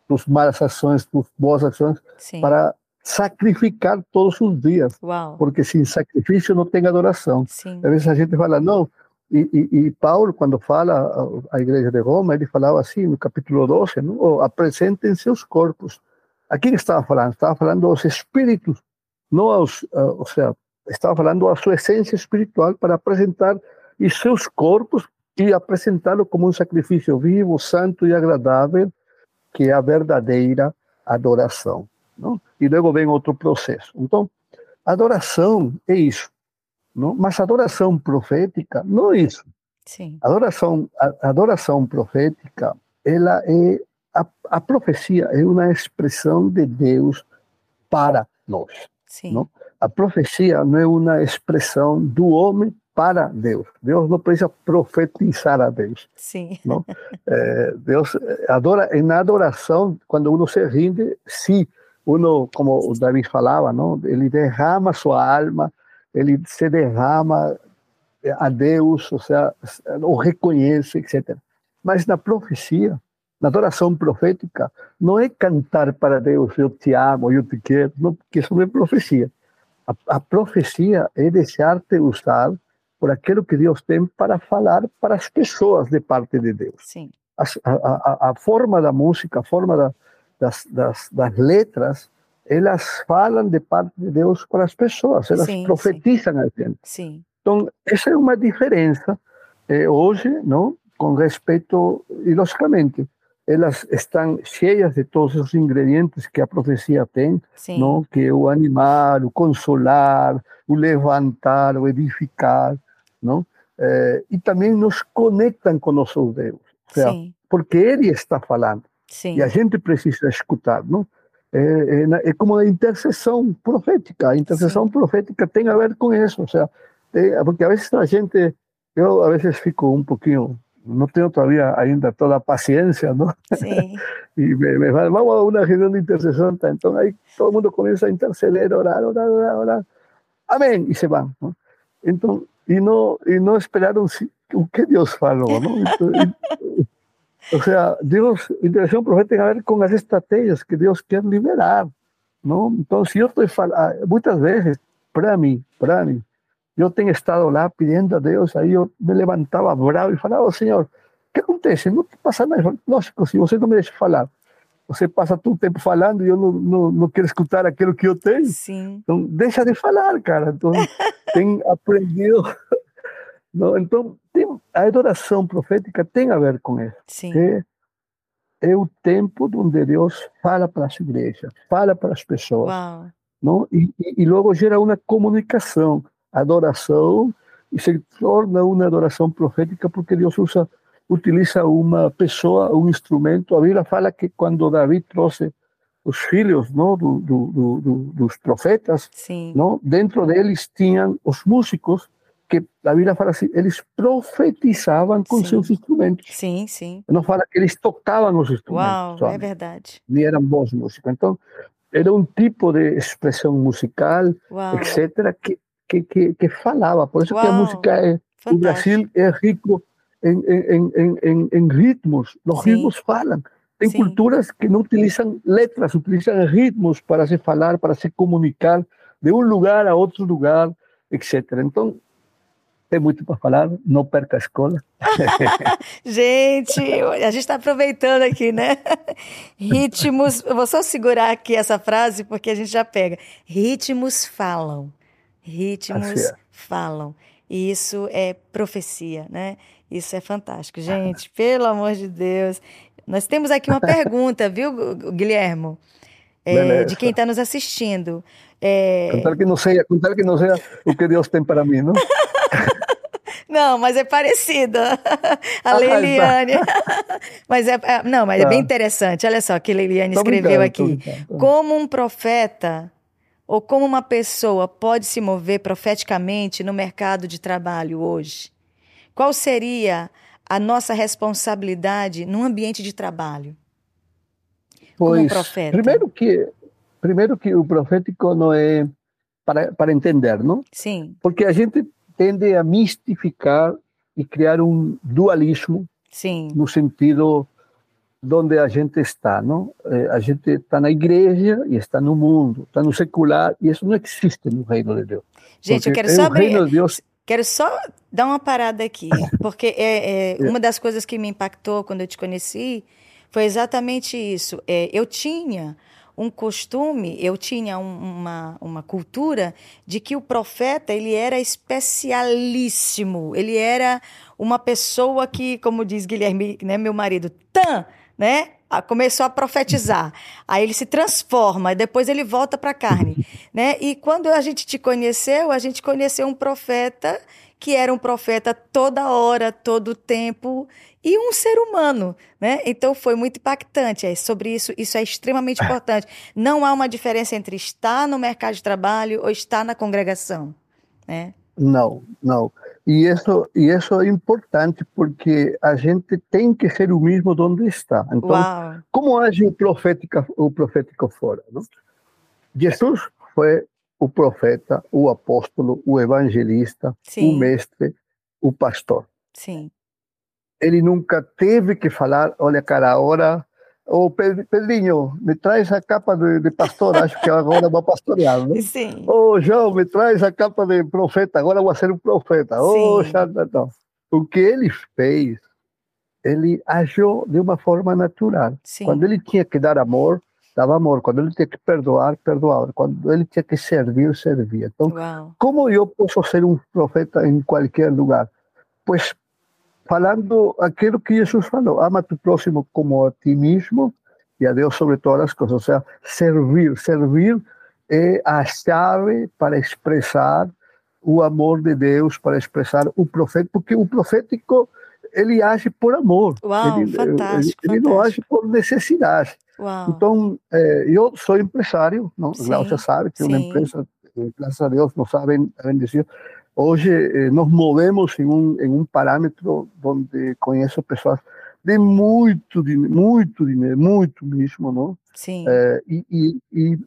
tuas malas ações, tuas boas ações, Sim. para sacrificar todos os dias. Uau. Porque sem sacrifício não tem adoração. Sim. Às vezes a gente fala, não. E, e, e Paulo, quando fala à igreja de Roma, ele falava assim, no capítulo 12, não? Apresentem seus corpos a quem estava falando? Estava falando aos espíritos, não aos, uh, ou seja, estava falando a sua essência espiritual para apresentar e seus corpos e apresentá-lo como um sacrifício vivo, santo e agradável, que é a verdadeira adoração. Não? E logo vem outro processo. Então, adoração é isso. Não? Mas adoração profética não é isso. Sim. Adoração, a, adoração profética, ela é a, a profecia é uma expressão de Deus para nós. Sim. Não? A profecia não é uma expressão do homem para Deus. Deus não precisa profetizar a Deus. Sim. Não? [LAUGHS] É, Deus adora, na adoração, quando uno se rinde, sim, uno, como o David falava, não? ele derrama sua alma, ele se derrama a Deus, ou seja, o reconhece, etc. Mas na profecia, na adoração profética, não é cantar para Deus, eu te amo, eu te quero, não, porque isso não é profecia. A, a profecia é deixar-te usar por aquilo que Deus tem para falar para as pessoas de parte de Deus. Sim. A, a, a forma da música, a forma da, das, das, das, letras, elas falam de parte de Deus para as pessoas, elas sim, profetizam sim. a gente. Sim. Então, essa é uma diferença eh, hoje, não? com respeito, e logicamente, elas estão cheias de todos os ingredientes que a profecia tem, Sim. não? que é o animar, o consolar, o levantar, o edificar, não? É, e também nos conectam com nosso Deus, seja, porque Ele está falando Sim. e a gente precisa escutar, não? É, é, é como a intercessão profética. A intercessão Sim. profética tem a ver com isso, ou seja, tem, porque a vezes a gente, eu a vezes fico um pouquinho no tengo todavía ainda toda a paciencia, ¿no? Sí. [LAUGHS] y me, me, vamos a una reunión de intercesión, entonces ahí todo el mundo comienza a interceder, orar, orar, orar, orar. Amén, y se van, ¿no? Entonces, y no, y no esperaron que Dios falou, ¿no? Entonces, y, [LAUGHS] o sea, Dios, intercesión profética a ver con las estrategias que Dios quiere liberar, ¿no? Entonces, yo estoy falando, muchas veces, para mí, para mí, yo tengo estado lá pidiendo a Deus, aí eu me levantava bravo e falava, oh, Senhor, o que acontece? Não passa nada. Lógico, se você não me deixa falar, você passa todo o tempo falando e eu não, não, não quero escutar aquilo que eu tenho. Sim. Então, deixa de falar, cara. Então, [LAUGHS] tem aprendido. [LAUGHS] Não, então, tem, a adoração profética tem a ver com isso. Sim. É, é o tempo onde Deus fala para as igrejas, fala para as pessoas. Uau. Não? E, e, e logo gera uma comunicação adoração e se torna uma adoração profética porque Deus usa utiliza uma pessoa, um instrumento. A Bíblia fala que quando Davi trouxe os filhos não, do, do, do, dos profetas, Sim. não, dentro deles tinham os músicos que a Bíblia fala assim, eles profetizavam com sim. seus instrumentos. Sim, sim. Não fala que eles tocavam os instrumentos. Uau, só, é verdade. E eram bons músicos. Então, era um tipo de expressão musical, Uau. etc., que que, que, que falava. Por isso Uau, que a música é. fantástico. O Brasil é rico em, em, em, em, em ritmos. Os Sim. ritmos falam. Tem Sim. culturas que não utilizam letras, utilizam ritmos para se falar, para se comunicar de um lugar a outro lugar, etc. Então, tem muito para falar, não perca a escola. [LAUGHS] gente, a gente está aproveitando aqui, né? [LAUGHS] Ritmos, eu vou só segurar aqui essa frase porque a gente já pega. Ritmos falam. Ritmos Assim é. falam. E isso é profecia, né? Isso é fantástico. [LAUGHS] Gente, pelo amor de Deus. Nós temos aqui uma [LAUGHS] pergunta, viu, Guilhermo? É, de quem está nos assistindo. É... Contar que não seja, contar que não seja o que Deus tem para mim, não? [LAUGHS] Não, mas é parecida. A Ah, Leiliane. mas é, é- não, mas é Tá. bem interessante. Olha só o que Leiliane escreveu aqui. Como um profeta ou como uma pessoa pode se mover profeticamente no mercado de trabalho hoje? Qual seria a nossa responsabilidade num ambiente de trabalho? Como Pois, profeta. primeiro que, primeiro que o profético não é para, para entender, não? Sim, Porque a gente tende a mistificar e criar um dualismo sim, no sentido onde a gente está, não? Eh, A gente está na igreja e está no mundo, está no secular, e isso não existe no reino de Deus. Gente, eu quero é só abrir. reino de Deus Quero só dar uma parada aqui, [LAUGHS] porque é, é, uma das coisas que me impactou quando eu te conheci foi exatamente isso. É, eu tinha um costume, eu tinha um, uma, uma cultura de que o profeta ele era especialíssimo, ele era uma pessoa que, como diz Guilherme, né, meu marido, tan, né? começou a profetizar. Aí ele se transforma, depois ele volta para a carne, né? E quando a gente te conheceu, a gente conheceu um profeta que era um profeta toda hora, todo tempo e um ser humano, né? Então foi muito impactante. É sobre isso, isso é extremamente importante. Não há uma diferença entre estar no mercado de trabalho ou estar na congregação, né? Não, não. E isso, e isso é importante porque a gente tem que ser o mesmo onde está. Então, Uau. como age o profético, o profético fora? Não? Jesus foi o profeta, o apóstolo, o evangelista, Sim. o mestre, o pastor. Sim. Ele nunca teve que falar, olha cara, agora Ô, Pedrinho, me traz a capa de, de pastor, acho que agora vou pastorear, né? Sim. Ô, João, me traz a capa de profeta, agora vou ser um profeta. Ô, oh, O que ele fez, ele agiu de uma forma natural. Sim. Quando ele tinha que dar amor, dava amor. Quando ele tinha que perdoar, perdoava. Quando ele tinha que servir, servia. Então, Uau. como eu posso ser um profeta em qualquer lugar? Pois falando aquilo que Jesus falou, ama tu próximo como a ti mesmo e a Deus sobre todas as coisas, ou seja, servir, servir é a chave para expressar o amor de Deus, para expressar o profeta, porque o profético ele age por amor, Uau, ele, fantástico, ele, ele não age por necessidade. Uau. Então, é, eu sou empresário, não? Glaucia sabe, tenho uma empresa, graças a Deus, não sabem, bendecido. Hoje eh, nos movemos em um, em um parâmetro onde conheço pessoas de muito muito dinheiro, muito mesmo, não? Sim. É, e, e, e,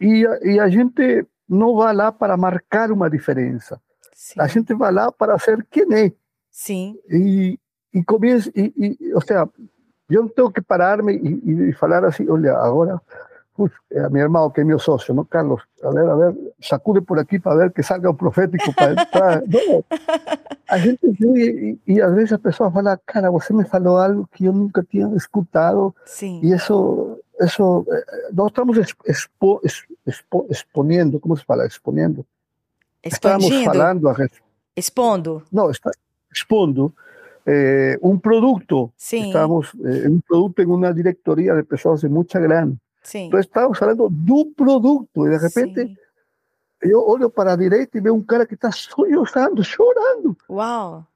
e, a, e a gente não vai lá para marcar uma diferença. Sim. A gente vai lá para ser quem é. Sim. E, e começa, e, e, ou seja, eu não tenho que parar-me e, e falar assim, olha, agora a mi hermano, que es mi socio, ¿no? Carlos, a ver, a ver, sacude por aquí para ver que salga un profético para entrar. [LAUGHS] No, a gente vê e, às vezes a pessoa fala, cara, você me falou algo que eu nunca tinha escutado. Sim. E isso, isso nós estamos expo, expo, exponendo, como se fala? Exponendo. Estamos falando a Expondo. Não, está expondo eh, um produto. Sim. Estamos eh, um produto em uma diretoria de pessoas de muita grana. Sim. Então estamos falando do produto e de repente Sim. eu olho para a direita e vejo um cara que está sollozando, chorando. Uau!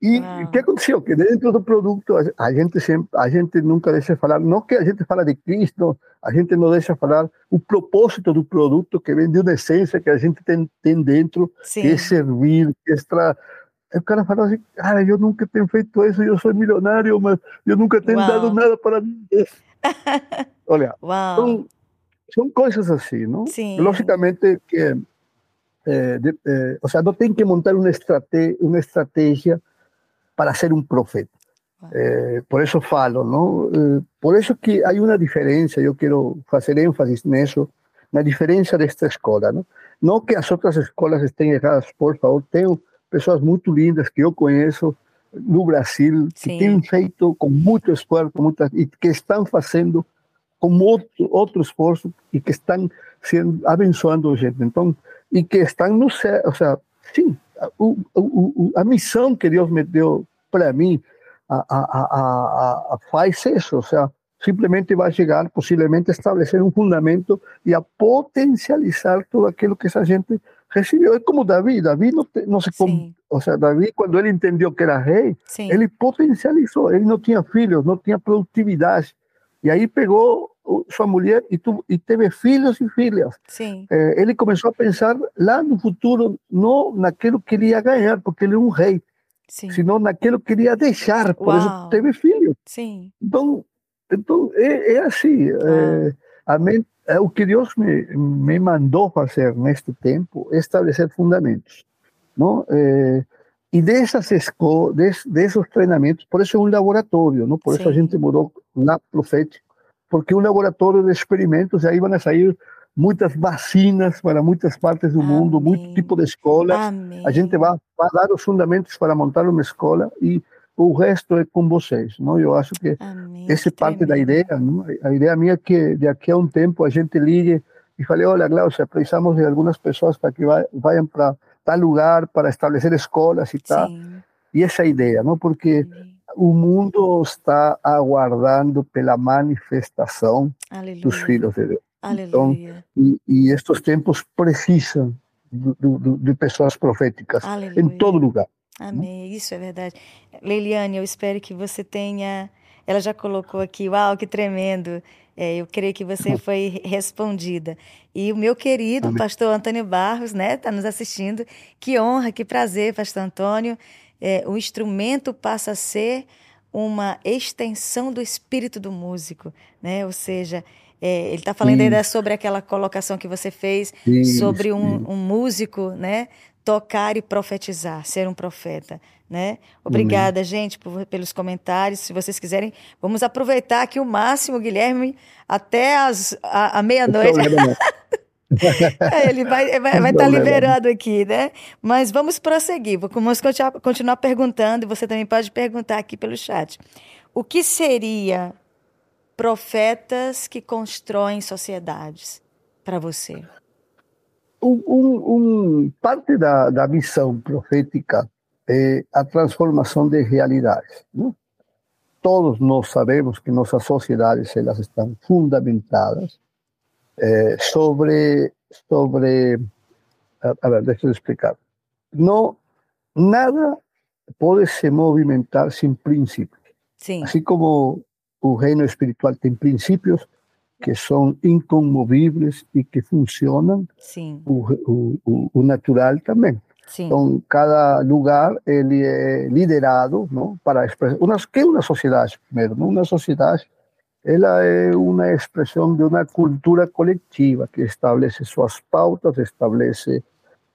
e [LAUGHS] o que aconteceu? Que dentro do produto a gente sempre, a gente nunca deixa falar, não que a gente fala de Cristo, a gente não deixa falar o propósito do produto que vem de uma essência que a gente tem, tem dentro, Sim. que é servir, que é extra, o cara fala assim, cara, eu nunca tenho feito isso, eu sou milionário, mas eu nunca tenho Uau. dado nada para mim. [LAUGHS] Olha, são, são, coisas assim, não? Sim. Logicamente que, é, de, é, ou seja, não tem que montar uma estratégia, uma estratégia para ser um profeta. É, por isso falo, não? por isso que há uma diferença, eu quero fazer ênfase nisso, na diferença desta escola. Não, não que as outras escolas estejam erradas, por favor, tenho pessoas muito lindas que eu conheço, no Brasil, que Sim. têm feito com muito esforço muita, e que estão fazendo com outro, outro esforço e que estão sendo, abençoando gente. Então, e que estão no céu, ou seja, sim, o, o, a missão que Deus me deu para mim a, a, a, a, faz isso, ou seja, simplesmente vai chegar, possivelmente, estabelecer um fundamento e a potencializar tudo aquilo que essa gente recebeu. É como Davi, Davi não, não se... Ou seja, Davi, quando ele entendeu que era rei, Sim. ele potencializou. Ele não tinha filhos, não tinha produtividade. E aí pegou sua mulher e, tu, e teve filhos e filhas. É, ele começou a pensar lá no futuro, não naquilo que ele ia ganhar, porque ele é um rei, Sim. senão naquilo que ele ia deixar. Por Uau. isso teve filhos. Sim. Então, então é, é assim. É, a mente, o que Deus me, me mandou fazer neste tempo é estabelecer fundamentos. Não? É, e dessas escolas, des, desses treinamentos, por isso é um laboratório, não? por Sim. isso a gente mudou na Profético, porque um laboratório de experimentos, e aí vão sair muitas vacinas para muitas partes do Amém. mundo, muito tipo de escola. Amém. A gente vai, vai dar os fundamentos para montar uma escola e o resto é com vocês, não? Eu acho que Amém, essa parte tremendo. da ideia, não? A ideia minha é que daqui a um tempo a gente ligue e fale, olha, Glaucia, precisamos de algumas pessoas para que vayam para tal lugar para estabelecer escolas e tal. E essa ideia, não? Porque Amém. o mundo está aguardando pela manifestação Aleluia. dos filhos de Deus. Aleluia. Então, e, e estes tempos precisam de, pessoas proféticas Aleluia. em todo lugar. Amém, isso é verdade. Leiliane, eu espero que você tenha. Ela já colocou aqui, uau, que tremendo. É, eu creio que você foi respondida. E o meu querido Amém. pastor Antônio Barros, né, está nos assistindo. Que honra, que prazer, pastor Antônio. É, o instrumento passa a ser uma extensão do espírito do músico, né? Ou seja, é, ele está falando ainda sobre aquela colocação que você fez sobre um, um, músico, né? Tocar e profetizar, ser um profeta, né? Obrigada, uhum. gente, por, pelos comentários. Se vocês quiserem, vamos aproveitar aqui o máximo, Guilherme, até as, a, a meia-noite. [LAUGHS] é, ele vai estar vai, vai tá liberando aqui, né? Mas vamos prosseguir. Vamos continuar, continuar perguntando, e você também pode perguntar aqui pelo chat. O que seria profetas que constroem sociedades para você? Um, um, um, parte da, da missão profética é a transformação de realidades. Né? Todos nós sabemos que nossas sociedades elas estão fundamentadas é, sobre sobre a, a ver, deixa eu explicar. Não nada pode se movimentar sem princípios. Sim. Assim como o reino espiritual tem princípios que são incomovíveis e que funcionam. Sim. O, o, o natural também. Sim. Então, cada lugar ele é liderado, não, para expressar. Uma, que é uma sociedade primeiro? Não? Uma sociedade, ela é uma expressão de uma cultura coletiva que estabelece suas pautas, estabelece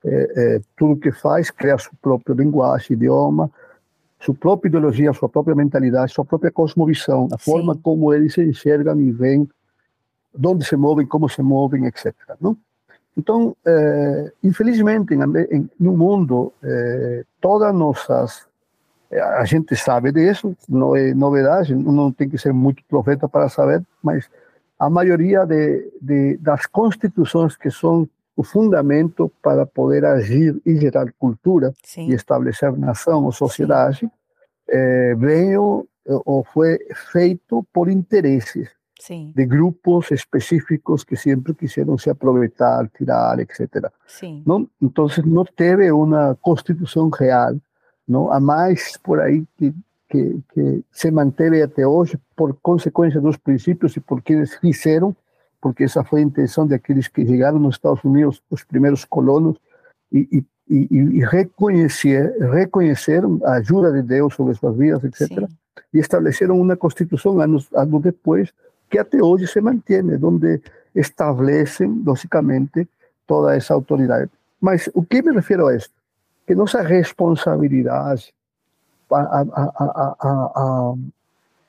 é, é, tudo que faz, cria seu próprio linguagem, idioma, sua própria ideologia, sua própria mentalidade, sua própria cosmovisão, a Sim. forma como eles se enxergam e veem, onde se movem, como se movem, etc. Não? Então, eh, infelizmente, em, no mundo, eh, todas nossas. Eh, a gente sabe disso, não é novidade, não tem que ser muito profeta para saber, mas a maioria de, de, das constituições que são o fundamento para poder agir e gerar cultura Sim. e estabelecer nação ou sociedade é, veio ou foi feito por interesses Sim. de grupos específicos que sempre quiseram se aproveitar, tirar, etc. Sim. Não, então não teve uma constituição real, não há mais por aí que, que, que se manteve até hoje por consequência dos princípios e por quienes fizeram porque essa foi a intenção daqueles que chegaram nos Estados Unidos, os primeiros colonos, e, e, e reconhecer, reconheceram a ajuda de Deus sobre suas vidas, etc. Sim. E estabeleceram uma constituição anos, anos depois, que até hoje se mantém, onde estabelecem, logicamente, toda essa autoridade. Mas o que me refiro a isso? Que nossa responsabilidade a, a, a,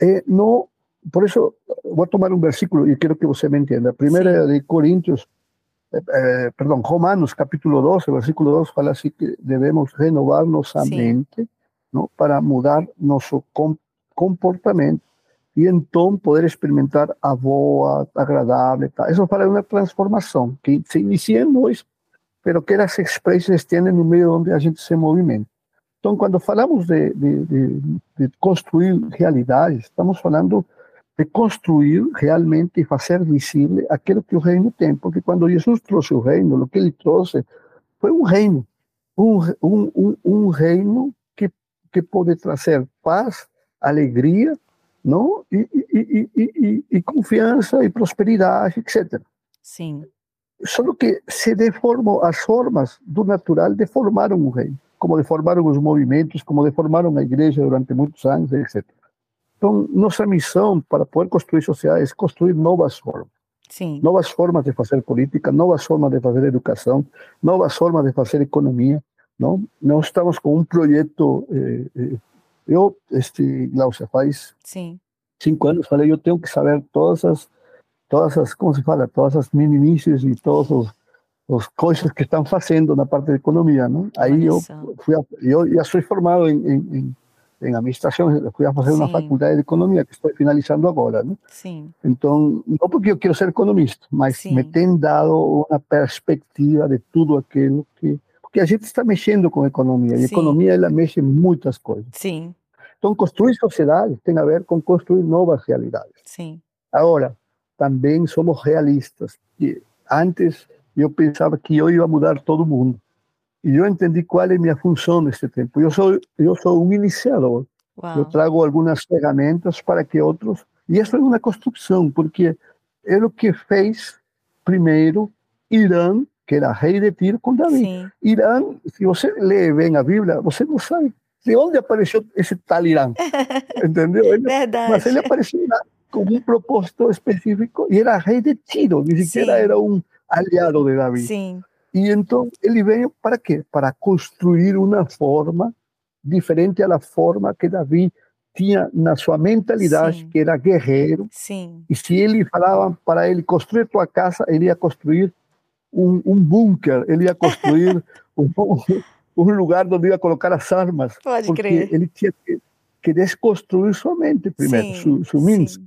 é não por eso voy a tomar un versículo y quiero que usted me entienda. Primera sí. de Corintios, eh, eh, perdón, Romanos capítulo 12, versículo 2, fala así que debemos renovarnos a sí. mente, ¿no? Para mudar nuestro com comportamento e então poder experimentar a boa, agradável. Isso fala de uma transformação que se inicia em nós, mas que as expressões têm no meio onde a gente se movimenta. Então, quando falamos de, de, de, de construir realidades, estamos falando de construir realmente e fazer visível aquilo que o reino tem. Porque quando Jesus trouxe o reino, o que ele trouxe foi um reino, um, um, um, um reino que, que pode trazer paz, alegria, não? E, e, e, e, confiança e prosperidade, etc. Sim. Só que se deformam as formas do natural, deformaram o reino, como deformaram os movimentos, como deformaram a igreja durante muitos anos, etc. Então, nossa missão para poder construir sociedades é construir novas formas. Sim. Novas formas de fazer política, novas formas de fazer educação, novas formas de fazer economia. Não? Nós estamos com um projeto. Eh, eh, eu, este, Glaucia, faz Sim. cinco anos, falei, eu tenho que saber todas as, todas as, como se fala, todas as minimices e todas os, as coisas que estão fazendo na parte de economia, não? Aí eu fui, eu já sou formado em, em, em administração, eu fui a fazer Sim. uma faculdade de economia que estou finalizando agora, né? Sim. Então, não porque eu quero ser economista, mas Sim. me tem dado uma perspectiva de tudo aquilo que porque a gente está mexendo com economia e a economia ela mexe muitas coisas. Sim. Então, construir sociedade tem a ver com construir novas realidades. Sim. Agora, também somos realistas. E antes eu pensava que eu ia mudar todo mundo. E eu entendi qual é a minha função nesse tempo. Eu sou eu sou um iniciador. Uau. Eu trago algumas ferramentas para que outros. E isso é uma construção, porque é o que fez primeiro Irã, que era rei [LAUGHS] de Tiro, com Davi. Sim. Irã, se você lê bem a Bíblia, você não sabe de onde apareceu esse tal Irã. Entendeu? Ele, Verdade. Mas ele apareceu com um propósito específico e era rei de Tiro, nem sequer era um aliado de Davi. Sim. E então ele veio para quê? Para construir uma forma diferente da forma que Davi tinha na sua mentalidade, Sim. que era guerreiro. Sim. E se ele falava para ele construir tua casa, ele ia construir um, um bunker, ele ia construir [LAUGHS] um, lugar onde ia colocar as armas. Pode porque crer. ele tinha que, que desconstruir sua mente primeiro, sim, su, Minsk.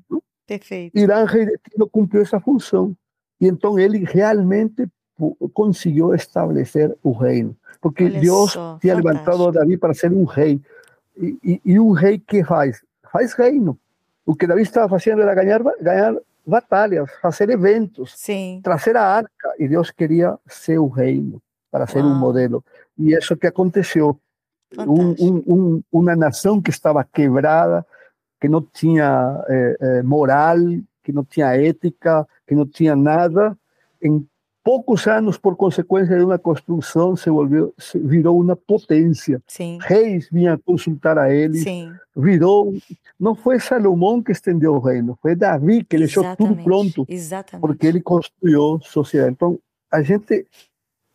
Perfeito. Irã não cumpriu essa função. E então ele realmente conseguiu estabelecer o reino. Porque Olha Deus só, tinha fantástico. levantado Davi para ser um rei. E, e, e, um rei que faz? Faz reino. O que Davi estava fazendo era ganhar, ganhar batalhas, fazer eventos, Sim. trazer a arca. E Deus queria ser o reino, para ser Uau. um modelo. E isso que aconteceu. Um, um, um, uma nação que estava quebrada, que não tinha eh, eh, moral, que não tinha ética, que não tinha nada, em poucos anos, por consequência de uma construção, se, volviu, se virou uma potência. Sim. Reis vinham consultar a ele. Sim. Virou. Não foi Salomão que estendeu o reino, foi Davi que deixou tudo pronto. Exatamente. Porque ele construiu sociedade. Então, a gente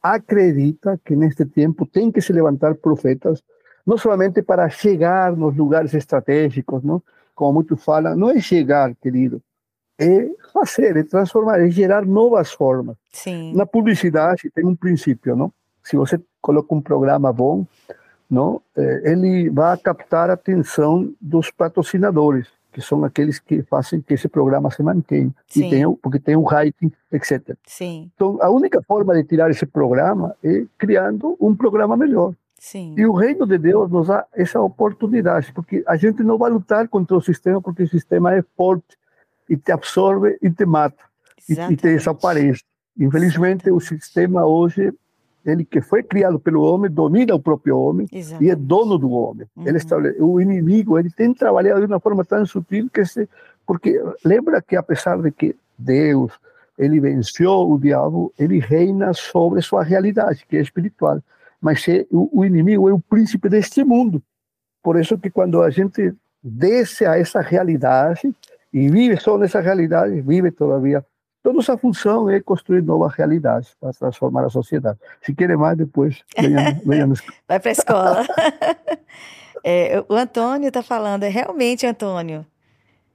acredita que neste tempo tem que se levantar profetas, não somente para chegar nos lugares estratégicos, não? como muitos falam, não é chegar, querido, é fazer, é transformar, é gerar novas formas. Sim. Na publicidade tem um princípio, não? Se você coloca um programa bom, não, ele vai captar a atenção dos patrocinadores, que são aqueles que fazem que esse programa se mantenha, e tem, porque tem um rating, etc. Sim. Então, a única forma de tirar esse programa é criando um programa melhor. Sim. E o reino de Deus nos dá essa oportunidade, porque a gente não vai lutar contra o sistema, porque o sistema é forte e te absorve e te mata e, e, te desaparece. Infelizmente, Exatamente. o sistema hoje, ele que foi criado pelo homem, domina o próprio homem Exatamente. e é dono do homem. Uhum. Ele estabelece, o inimigo, ele tem trabalhado de uma forma tão sutil que se, porque lembra que apesar de que Deus ele venceu o diabo, ele reina sobre sua realidade, que é espiritual. Mas é, o, o inimigo é o príncipe deste mundo. Por isso que quando a gente desce a essa realidade, e vive só nessa realidade, vive todavia. Toda essa função é construir novas realidades para transformar a sociedade. Se querem mais, depois venham, [LAUGHS] venham Vai para a escola. [LAUGHS] é, o Antônio está falando, é realmente, Antônio,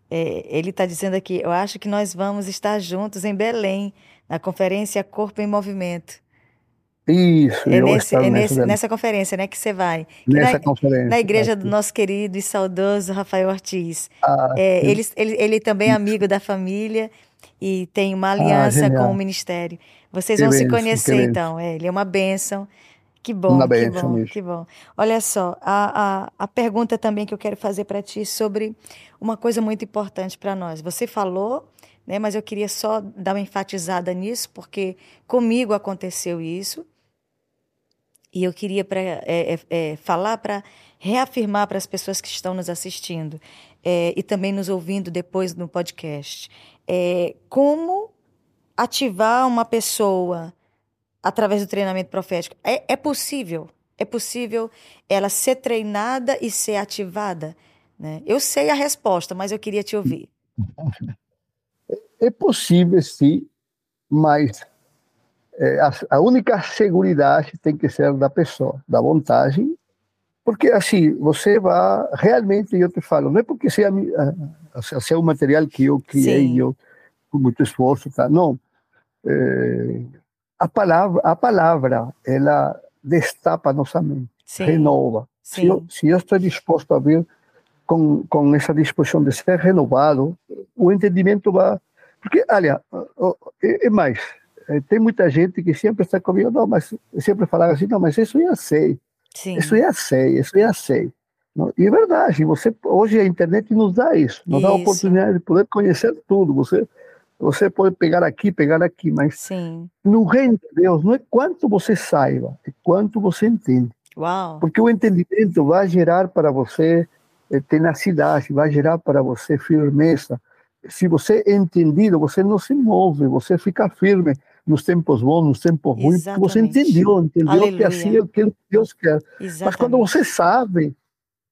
é, ele está dizendo aqui, eu acho que nós vamos estar juntos em Belém, na conferência Corpo em Movimento. Isso, é nesse, é nesse, nessa conferência, né, que você vai. Nessa na, conferência. Na igreja do nosso querido e saudoso Rafael Ortiz. Ah, é, ele, ele, ele também é amigo da família e tem uma ah, aliança ah, com o ministério. Vocês que vão benção, se conhecer, então. É, ele é uma bênção. Que bom, uma que bom, mesmo. que bom. Olha só, a, a, a pergunta também que eu quero fazer para ti sobre uma coisa muito importante para nós. Você falou né? Mas eu queria só dar uma enfatizada nisso, porque comigo aconteceu isso. E eu queria pra, é, é, é, falar para reafirmar para as pessoas que estão nos assistindo é, e também nos ouvindo depois no podcast é, como ativar uma pessoa através do treinamento profético. É, é, possível, é possível ela ser treinada e ser ativada. Né? Eu sei a resposta, mas eu queria te ouvir. É possível, sim, mas é, a, a, única segurança tem que ser da pessoa, da vontade, porque assim, você vai, realmente, eu te falo, não é porque seja, seja um material que eu criei, eu, com muito esforço, tá? não. É, a palavra, a palavra, ela destapa nossa mente. Sim. renova. Sim. Se, eu, se eu estou disposto a vir com, com essa disposição de ser renovado, o entendimento vai. Porque, olha, é, é mais, tem muita gente que sempre está comigo, não, mas sempre fala assim, não, mas isso eu já sei. Sim. Isso eu já sei, isso eu já sei. E é verdade, você, hoje a internet nos dá isso, nos isso. dá a oportunidade de poder conhecer tudo. Você, você pode pegar aqui, pegar aqui, mas Sim. no reino de Deus não é quanto você saiba, é quanto você entende. Uau. Porque o entendimento vai gerar para você eh, tenacidade, vai gerar para você firmeza. Se você é entendido, você não se move, você fica firme nos tempos bons, nos tempos ruins, porque você entendeu, entendeu Aleluia. que assim é o que Deus quer. Exatamente. Mas quando você sabe,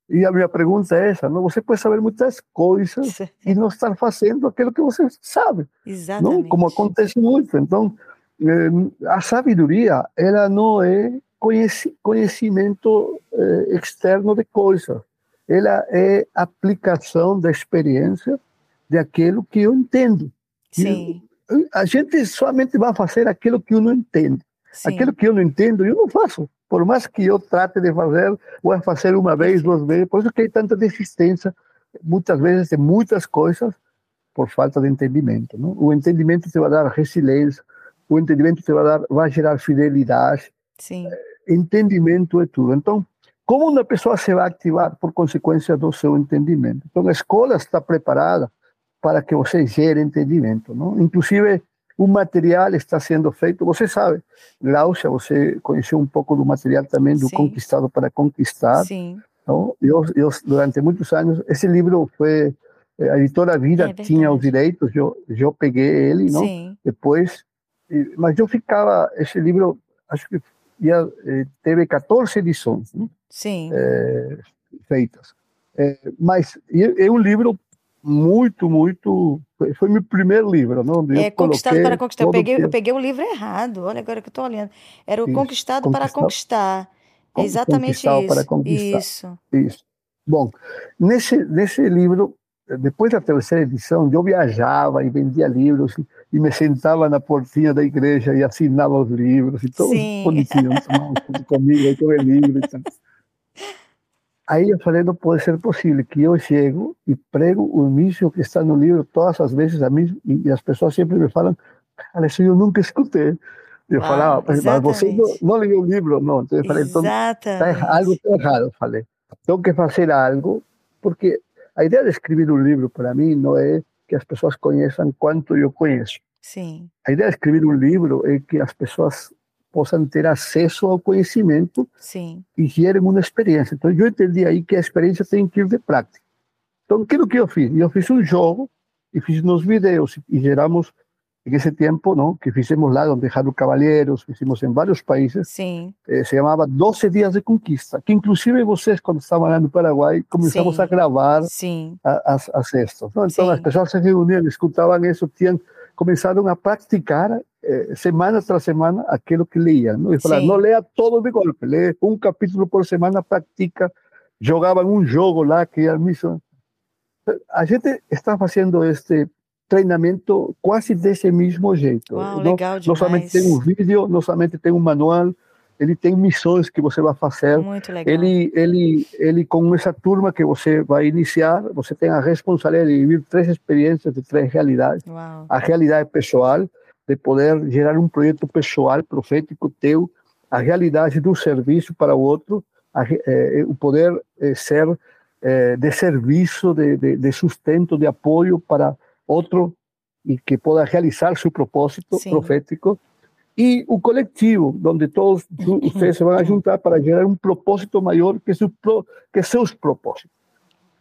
e a minha pergunta é essa, não? você pode saber muitas coisas e não estar fazendo aquilo que você sabe. Exatamente. Não? Como acontece muito. Então, eh, a sabedoria, ela não é conhecimento eh, externo de coisas. Ela é aplicação da experiência de aquilo que eu entendo. Sim. A gente somente vai fazer aquilo que eu não entende. Sim. Aquilo que eu não entendo, eu não faço. Por mais que eu trate de fazer, vou fazer uma vez, duas vezes. Por isso que tem tanta desistência, muitas vezes, de muitas coisas, por falta de entendimento. Não? O entendimento te vai dar resiliência, o entendimento te vai, dar, vai gerar fidelidade. Sim. Eh, entendimento é tudo. Então, como uma pessoa se vai ativar por consequência do seu entendimento? Então, a escola está preparada para que você gere entendimento. Não? Inclusive, o material está sendo feito, você sabe, Láucia, você conheceu um pouco do material também do Sim. Conquistado para Conquistar. Sim. Então, eu, eu, durante muitos anos, esse livro foi, eh, a editora Vida é tinha os direitos, eu, eu peguei ele, não? Sim. Depois, mas eu ficava, esse livro, acho que já eh, teve 14 edições, não? Sim. É, feitas. É, mas é um livro muito, muito. Foi meu primeiro livro, não? Eu é Conquistado para Conquistar. Eu peguei, eu peguei o livro errado, olha agora que eu estou olhando. Era o isso, Conquistado, para Conquistar. É exatamente isso. Para conquistar. Isso. Isso. Bom, nesse, nesse livro, depois da terceira edição, eu viajava e vendia livros e me sentava na portinha da igreja e assinava os livros e todos bonitinhos, [LAUGHS] comigo, aí com o livro e tal. Aí eu falei, não pode ser possível que eu chego e prego o início que está no livro todas as vezes a mim, e as pessoas sempre me falam, cara, isso eu nunca escutei. Eu ah, falava, mas você não, não leu o livro, não. Então eu falei, então tá, algo está errado. Eu falei, tenho que fazer algo, porque a ideia de escrever um livro para mim não é que as pessoas conheçam quanto eu conheço. Sim. A ideia de escrever um livro é que as pessoas possam ter acesso ao conhecimento Sim. e gerem uma experiência. Então, eu entendi aí que a experiência tem que ir de prática. Então, aquilo que eu fiz? Eu fiz um jogo e fiz nos vídeos e geramos, em esse tempo, não, que fizemos lá, onde Jaro Cavalheiros, fizemos em vários países, Sim. Eh, se chamava 12 Dias de Conquista, que inclusive vocês, quando estavam lá no Paraguai, começamos Sim. a gravar Sim. as, as estas. Então, Sim. as pessoas se reuniam, escutavam isso, tinham, começaram a praticar eh, semana tras semana aquilo que leía. ¿no? Y falar, não leia todo de golpe, lee um capítulo por semana, pratica, jogaban um jogo lá que era miso. A gente está fazendo este treinamento quase desse mesmo jeito. Uau, não, legal demais. não somente tem um vídeo, não somente tem um manual, ele tem missões que você vai fazer. Muito legal. Ele, ele, ele com essa turma que você vai iniciar, você tem a responsabilidade de viver três experiências de três realidades. Uau. A realidade pessoal, de poder gerar um projeto pessoal, profético teu, a realidade do serviço para o outro, a, eh, o poder eh, ser eh, de serviço, de, de, de, sustento, de apoio para outro e que possa realizar seu propósito Sim. profético. E o coletivo, onde todos vocês [CLEARS THROAT] se vão juntar para gerar um propósito maior que, seu, que seus propósitos.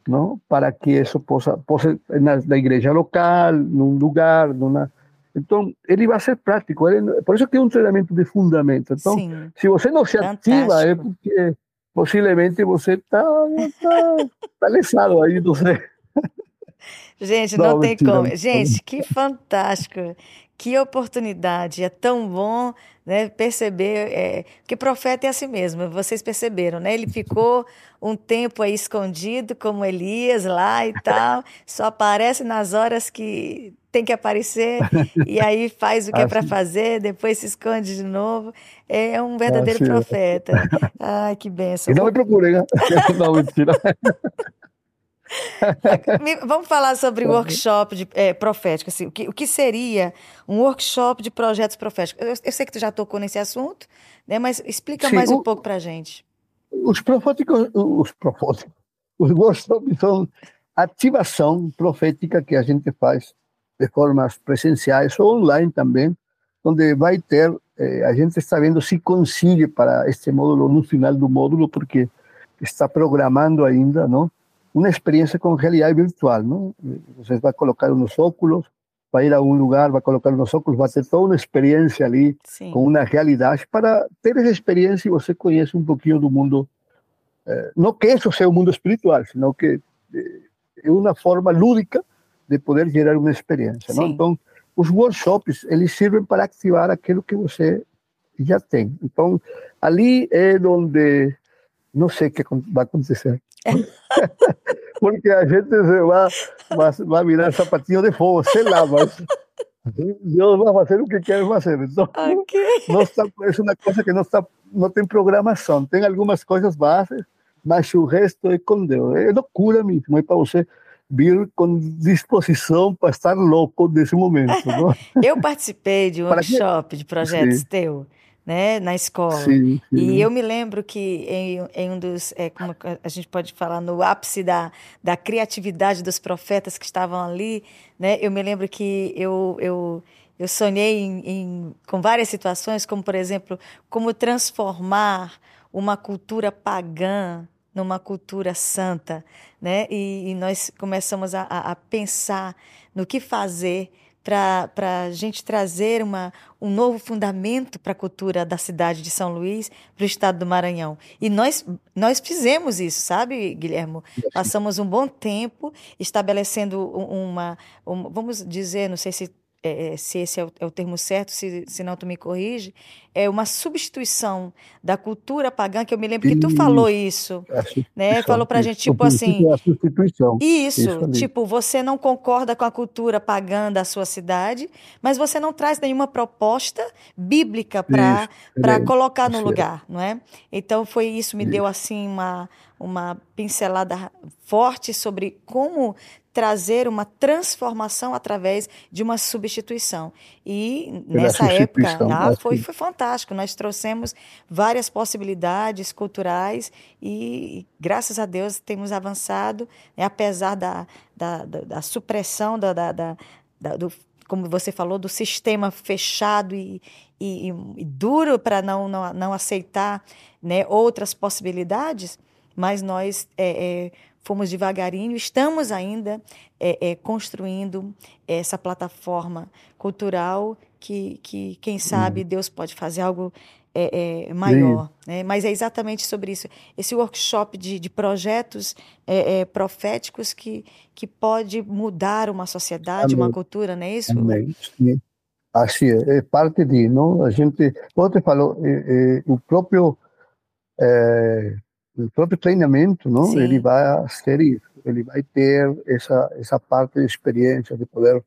não? Para que isso possa, possa na, na igreja local, num lugar, numa então, ele vai ser prático. Ele, por isso que é um treinamento de fundamento. Então, Sim. se você não se Fantástico. ativa, é porque possivelmente você está tá, tá lesado aí, não sei. Gente, não, não tem mentira, como. Gente, que fantástico. Que oportunidade. É tão bom né, perceber. É, que profeta é assim mesmo, vocês perceberam, né? Ele ficou um tempo aí escondido, como Elias lá e tal, [LAUGHS] só aparece nas horas que tem que aparecer, e [LAUGHS] aí faz o que é para fazer, depois se esconde de novo. É um verdadeiro profeta. [LAUGHS] Ai, que benção. E não me procurem, né? Não, mentira. [LAUGHS] Vamos falar sobre o workshop de, é, profético. Assim, o, que, o que seria um workshop de projetos proféticos? Eu, eu sei que tu já tocou nesse assunto, né, mas explica Sim, mais um pouco para a gente. Os proféticos, os proféticos, os workshops são ativação profética que a gente faz de formas presenciais ou online também, onde vai ter, eh, a gente está vendo se consigue para este módulo, no final do módulo, porque está programando ainda, não? Uma experiência com realidade virtual, não? Você vai colocar uns óculos, vai ir a um lugar, vai colocar uns óculos, vai ter toda uma experiência ali, Sim. com uma realidade, para ter essa experiência e você conhece um pouquinho do mundo, eh, não que isso seja o mundo espiritual, senão que eh, é uma forma lúdica de poder gerar uma experiência. Então, os workshops, eles servem para ativar aquilo que você já tem. Então, ali é onde não sei o que vai acontecer. [LAUGHS] Porque a gente vai, vai, vai virar sapatinho de fogo, sei lá, mas Deus vai fazer o que quer fazer. Então, okay. não está, é uma coisa que não, está, não tem programação. Tem algumas coisas básicas, mas o resto é com Deus. É loucura mesmo, é para você vir com disposição para estar louco nesse momento. Não? [LAUGHS] eu participei de um workshop de projetos sim. teu, né, na escola. Sim, sim. E eu me lembro que em, em um dos, é, como a gente pode falar, no ápice da, da criatividade dos profetas que estavam ali, né, eu me lembro que eu, eu eu sonhei em, em, com várias situações, como, por exemplo, como transformar uma cultura pagã numa cultura santa, né? E, e nós começamos a, a, pensar no que fazer para a gente trazer uma, um novo fundamento para a cultura da cidade de São Luís, para o estado do Maranhão. E nós, nós fizemos isso, sabe, Guilhermo? Passamos um bom tempo estabelecendo uma, uma vamos dizer, não sei se é, é, se esse é o, é o, termo certo, se, se não tu me corrige, é uma substituição da cultura pagã, que eu me lembro que tu falou isso, né? Falou pra gente, tipo assim... É a substituição. Isso, isso tipo, você não concorda com a cultura pagã da sua cidade, mas você não traz nenhuma proposta bíblica para é, colocar no lugar, não é? Então, foi isso, me deu, assim, uma, uma pincelada forte sobre como trazer uma transformação através de uma substituição. E nessa época ah, foi, foi fantástico. Nós trouxemos várias possibilidades culturais e, graças a Deus, temos avançado, né, apesar da, da, da, da supressão da, da, da, do como você falou, do sistema fechado e, e, e duro para não, não, não aceitar né, outras possibilidades, mas nós é, é, fomos devagarinho, estamos ainda é, é, construindo essa plataforma cultural que, que quem sabe, Deus pode fazer algo é, é, maior. Né? Mas é exatamente sobre isso. Esse workshop de, de projetos é, é, proféticos que, que pode mudar uma sociedade, Amém. uma cultura, não é isso? Amém. Sim. Assim é, é parte de, não? A gente, como você falou, é, é, o próprio o próprio treinamento, não? Sim. Ele vai ser isso. Ele vai ter essa essa parte de experiência de poder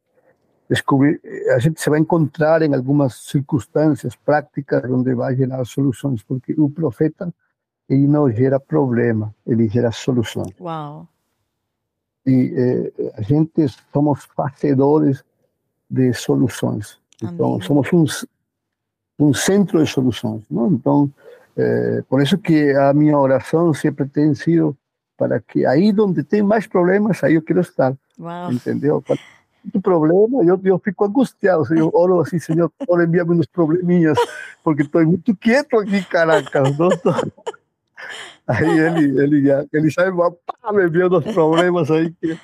descobrir. A gente se vai encontrar em algumas circunstâncias práticas onde vai gerar soluções, porque o profeta ele não gera problema, ele gera soluções. Uau. E eh, a gente somos fazedores de soluções. Então, somos um, um centro de soluções, não? Então, eh, por isso que a minha oração sempre tem sido para que aí onde tem mais problemas, aí eu quero estar. Uau. Entendeu? Muito problema, eu, eu fico angustiado. Eu oro assim, Senhor, ora envia-me uns probleminhas, porque estou muito quieto aqui, Caracas. Não tô... [LAUGHS] Aí ele, ele, ele sai pá, me envia os problemas aí. Que...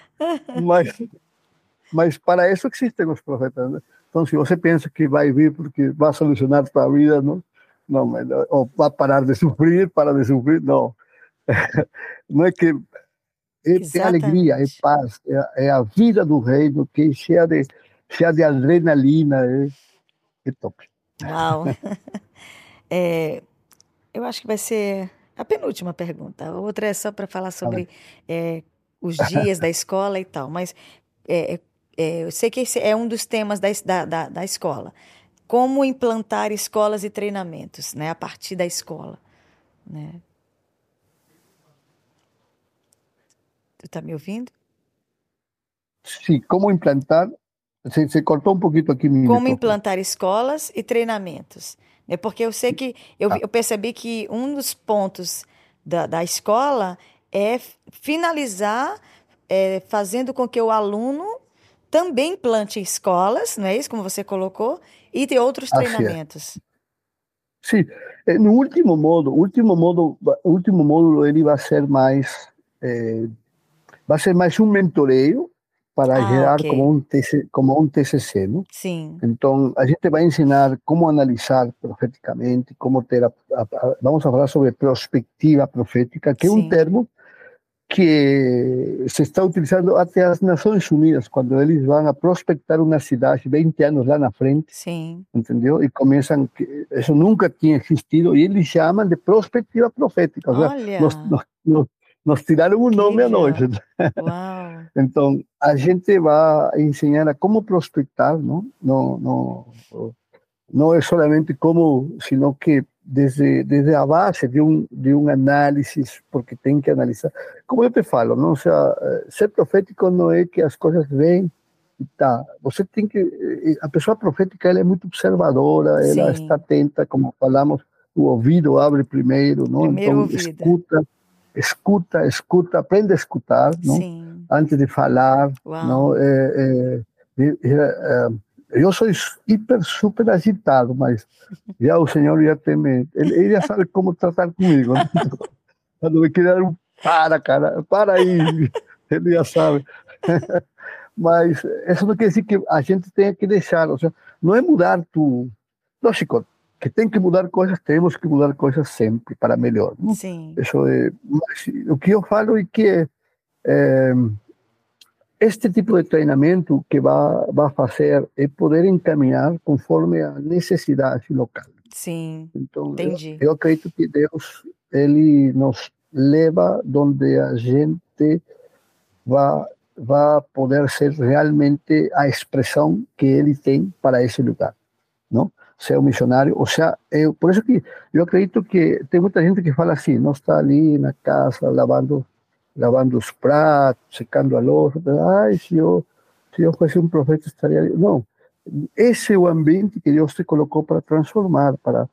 Mas, mas para isso existem os profetas. Né? Então, se você pensa que vai vir porque vai solucionar a sua não, ou vai parar de sofrer, para de sofrer, não. [LAUGHS] Não é que é, é alegria, é paz, é, é, a vida do reino que é cheia de, cheia de adrenalina, é, é top. Uau! [LAUGHS] [LAUGHS] é, eu acho que vai ser a penúltima pergunta. A outra é só para falar sobre é, os dias da escola e tal. Mas é, é, eu sei que esse é um dos temas da, da, da escola. Como implantar escolas e treinamentos né, a partir da escola. Né? Tu está me ouvindo? Sim, como implantar. Se, se cortou um pouquinho aqui. Como implantar escolas e treinamentos. É porque eu sei que eu, eu percebi que um dos pontos da, da escola é finalizar é, fazendo com que o aluno também plante escolas, não é isso como você colocou, e de outros treinamentos. Sim, é, no último modo, último modo, último módulo ele vai ser mais, é, vai ser mais um mentoreio para ah, gerar okay. como um TCC, como um TCC, não? Sim. Então a gente vai ensinar como analisar profeticamente, como ter a, a, a, vamos falar sobre perspectiva profética, que Sim. é um termo que se está utilizando até as Nações Unidas, quando eles vão a prospectar uma cidade 20 anos lá na frente, Sim. entendeu? E começam, que isso nunca tinha existido, e eles chamam de perspectiva profética. Olha. Nós, nós, nós, nós tiraram um nome a nós. Uau. então, a gente vai ensinar a como prospectar, não? Não, não, não é solamente como, sino que desde, desde a base de um, de um análise, porque tem que analisar. Como eu te falo, não? Seja, eh, ser profético não é que as coisas vêm e tá. Você tem que. Eh, a pessoa profética ela é muito observadora, Sim. ela está atenta, como falamos, o ouvido abre primeiro, não? Primeiro então, ouvido. escuta, escuta, escuta, aprende a escutar, não? Sim. Antes de falar, Uau. não? É, é, é, eu sou hiper, super agitado, mas já o senhor já tem, ele, ele já sabe como tratar comigo. Né? [LAUGHS] Quando me quer um para, cara, para aí, [LAUGHS] ele já sabe. [LAUGHS] Mas isso não quer dizer que a gente tenha que deixar, ou seja, não é mudar tu. Lógico, que tem que mudar coisas, temos que mudar coisas sempre para melhor. Não? Sim. Isso é, o que eu falo é que é, este tipo de treinamento que vai, vai fazer é poder encaminhar conforme a necessidade local. Sim, então, entendi. Eu, eu acredito que Deus ele nos leva onde a gente vai, vai poder ser realmente a expressão que ele tem para esse lugar, não? Ser um missionário, ou seja, eu, por isso que eu acredito que tem muita gente que fala assim, não está ali na casa lavando lavando os pratos, secando a louça. Ai, se eu, se eu fosse um profeta, estaria. Não. Esse é o ambiente que Deus te colocou para transformar, para,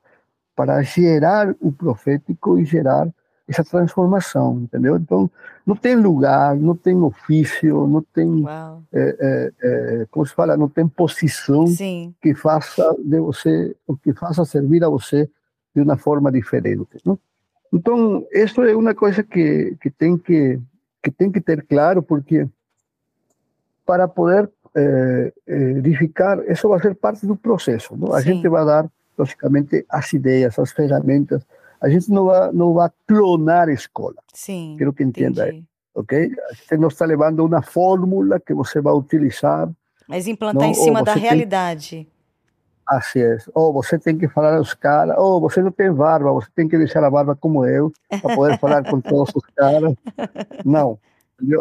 para gerar o profético e gerar essa transformação, entendeu? Então, não tem lugar, não tem ofício, não tem, é, é, é, como se fala, não tem posição Sim. que faça de você, que faça servir a você de uma forma diferente, não? Então, isso é uma coisa que, que, tem, que, que tem que ter claro, porque para poder eh, edificar, isso vai ser parte do processo. Não? A Sim. gente vai dar, logicamente, as ideias, as ferramentas. A gente não vai, não vai clonar a escola. Sim, Quero que entenda isso. Ok? A gente não está levando uma fórmula que você vai utilizar. Mas implantar não? em cima da realidade. Tem Assim é. Ou você tem que falar aos caras, ou você não tem barba, você tem que deixar a barba como eu, para poder [LAUGHS] falar com todos os caras. Não.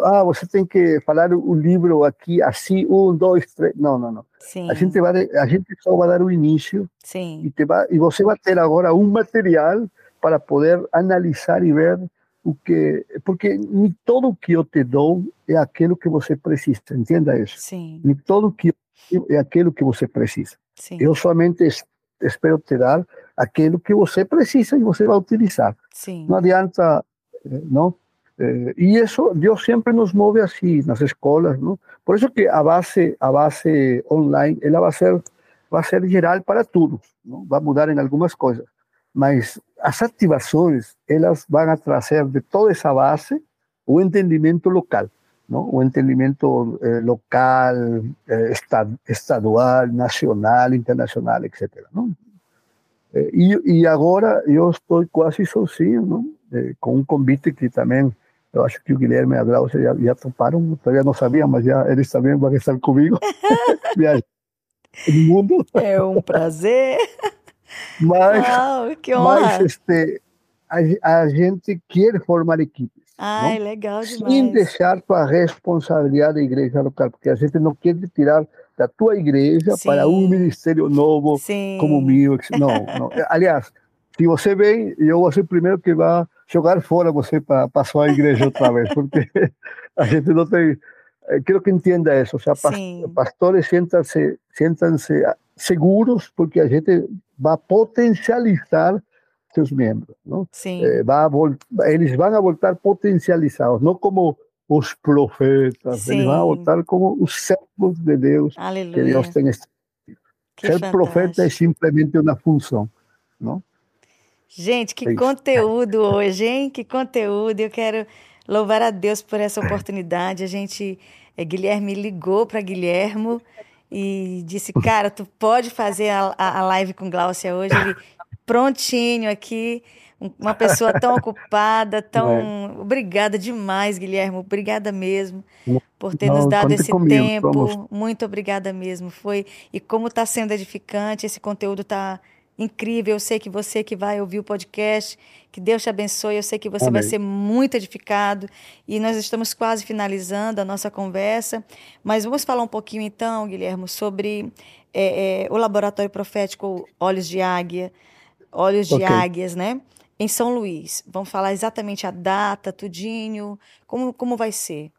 Ah, você tem que falar o livro aqui, assim, um, dois, três. Não, não, não. Sim. A gente, vai, a gente só vai dar o início. Sim. E, te vai, e você vai ter agora um material para poder analisar e ver o que. Porque nem todo o que eu te dou é aquilo que você precisa, entenda isso. Sim. Nem todo o que é aquilo que você precisa. Sim. Eu somente espero te dar aquilo que você precisa e você vai utilizar. Sim. Não adianta, eh, não? Eh, e isso Deus sempre nos move assim nas escolas, não? Por isso que a base, a base online, ela vai ser, vai ser geral para todos, não? Vai mudar em algumas coisas, mas as ativações elas vão trazer de toda essa base o entendimento local. ¿No? un entendimiento eh, local, eh, estadual, nacional, internacional, etc. ¿no? Eh, y, y, ahora yo estoy casi sozinho, ¿no? con un convite que también eu acho que o Guilherme e a Glaucia já, já toparam, todavía não sabia, mas já eles também vão estar comigo. [LAUGHS] No mundo. É um prazer. Mas, Uau, que honra. mas este, a, a gente quer formar equipes. Ai, não? legal demais. Sem deixar a responsabilidade da igreja local, porque a gente não quer tirar da tua igreja Sim. para um ministério novo Sim. como o meu. Não, não. [LAUGHS] Aliás, se você vem, eu vou ser o primeiro que vai jogar fora você para a sua igreja outra vez, porque [LAUGHS] a gente não tem. Quero que entenda isso. Seja, Sim. pastores sentam-se sentam seguros, porque a gente vai potencializar seus membros. Não? Sim. Eh, vai eles vão voltar potencializados, não como os profetas, Sim. eles vão voltar como os servos de Deus Aleluia. que Deus tem estabelecido. Ser fantástico. profeta é simplesmente uma função, não? Gente, que É isso. conteúdo hoje, hein? Que conteúdo. Eu quero louvar a Deus por essa oportunidade. A gente, é, Guilherme ligou para Guilhermo e disse, cara, tu pode fazer a, a, a live com Gláucia hoje. Ele prontinho aqui, um- uma pessoa tão [LAUGHS] ocupada, tão... É. Obrigada demais, Guilherme. Obrigada mesmo por ter Não, nos dado esse comigo, tempo. vamos. Muito obrigada mesmo. Foi e como está sendo edificante, esse conteúdo está incrível. Eu sei que você que vai ouvir o podcast, que Deus te abençoe. Eu sei que você vai Amém. ser muito edificado. E nós estamos quase finalizando a nossa conversa, mas vamos falar um pouquinho então, Guilherme, sobre é, é, o laboratório profético Olhos de Águia, Olhos de Ok. Águias, né? Em São Luís. Vamos falar exatamente a data, tudinho, como, como vai ser.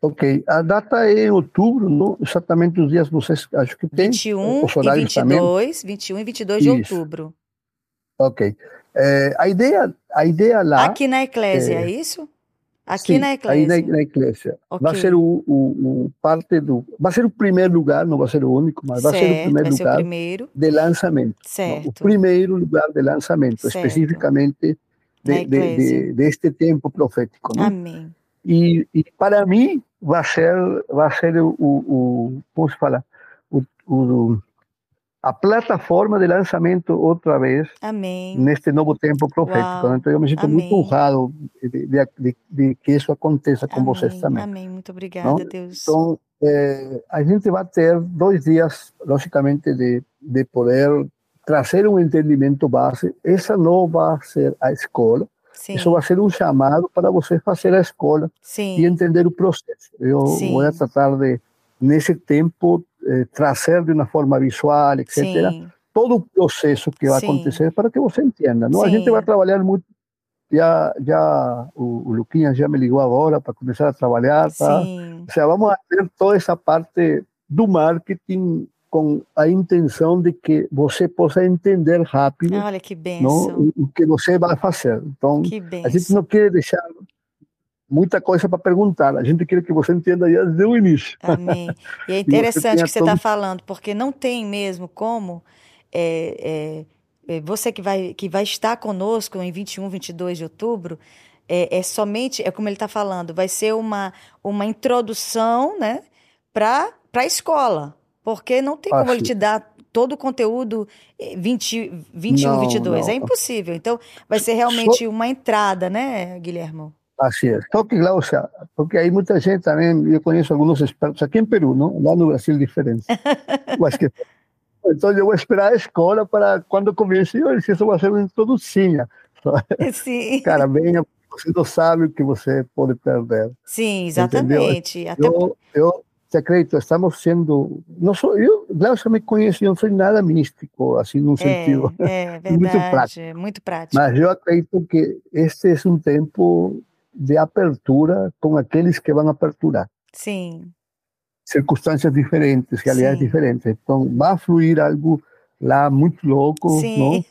Ok, a data é em outubro, não exatamente os dias, vocês acho que tem 21 os e horários também. 22, 21 e 22 de Isso. outubro. Ok, Eh, a ideia, a ideia lá, Aqui na Eclésia, é, é isso? Aqui sim, na aí Eclésia. na, na igreja, vai ser o, o, o parte do, vai ser o primeiro lugar, não vai ser o único, mas vai ser o certo, primeiro ser o lugar primeiro. de lançamento. não? O Certo. primeiro lugar de lançamento, Certo. especificamente de, de, de, deste tempo profético. Amém. E, e para mim vai ser vai ser o, o, o como se fala o, o, a plataforma de lançamento outra vez Amém. neste novo tempo profético. Uau. Então eu me sinto muito Amém. honrado de, de, de, que isso aconteça com vocês Amém. também. Amém. Muito obrigada, Não? Deus. Então eh, a gente vai ter dois dias, logicamente, de, de poder trazer um entendimento base. Essa não vai ser a escola, Sim. isso vai ser um chamado para você fazer a escola e Sim. entender o processo. Eu Sim. vou tratar de, nesse tempo, eh, trazer de uma forma visual, etc., Sim. todo o processo que vai Sim. acontecer para que você entenda. Não? A gente vai trabalhar muito. Já, já o, o Luquinhas já me ligou agora para começar a trabalhar. Tá? Ou seja, vamos ter toda essa parte do marketing com a intenção de que você possa entender rápido Olha que não, benção. o, o que você vai fazer. Então, a gente não quer deixar muita coisa para perguntar, a gente quer que você entenda já desde o início. Amém. E é [LAUGHS] interessante o que você está todo- falando, porque não tem mesmo como é, é, é, você que vai, que vai estar conosco em 21, 22 de outubro, é, é somente, é como ele está falando, vai ser uma, uma introdução né, para a escola, porque não tem Ah, como ele te dar todo o conteúdo eh, 20, 21, Não, 22, não. é impossível. Então, vai ser realmente uma entrada, né, Guilhermo? Assim é. Só que, Glaucia, porque aí muita gente também, eu conheço alguns expertos aqui em Peru, não? lá no Brasil é diferente. Então eu vou esperar a escola para quando comece, eu disse, isso vai ser uma introdução. Sim, Cara, venha, você não sabe o que você pode perder. sim, Entendeu? exatamente. Até Eu, eu te acredito, estamos sendo, não sou, eu, Glaucia me conhece, eu não sou nada místico, assim, num sentido. [LAUGHS] É, é Muito verdade, prático. é muito prático. Mas eu acredito que este é um tempo de apertura com aqueles que vão aperturar. Sim, Circunstâncias diferentes, realidades Sim. diferentes. Então, vai fluir algo lá muito louco, Sim. não?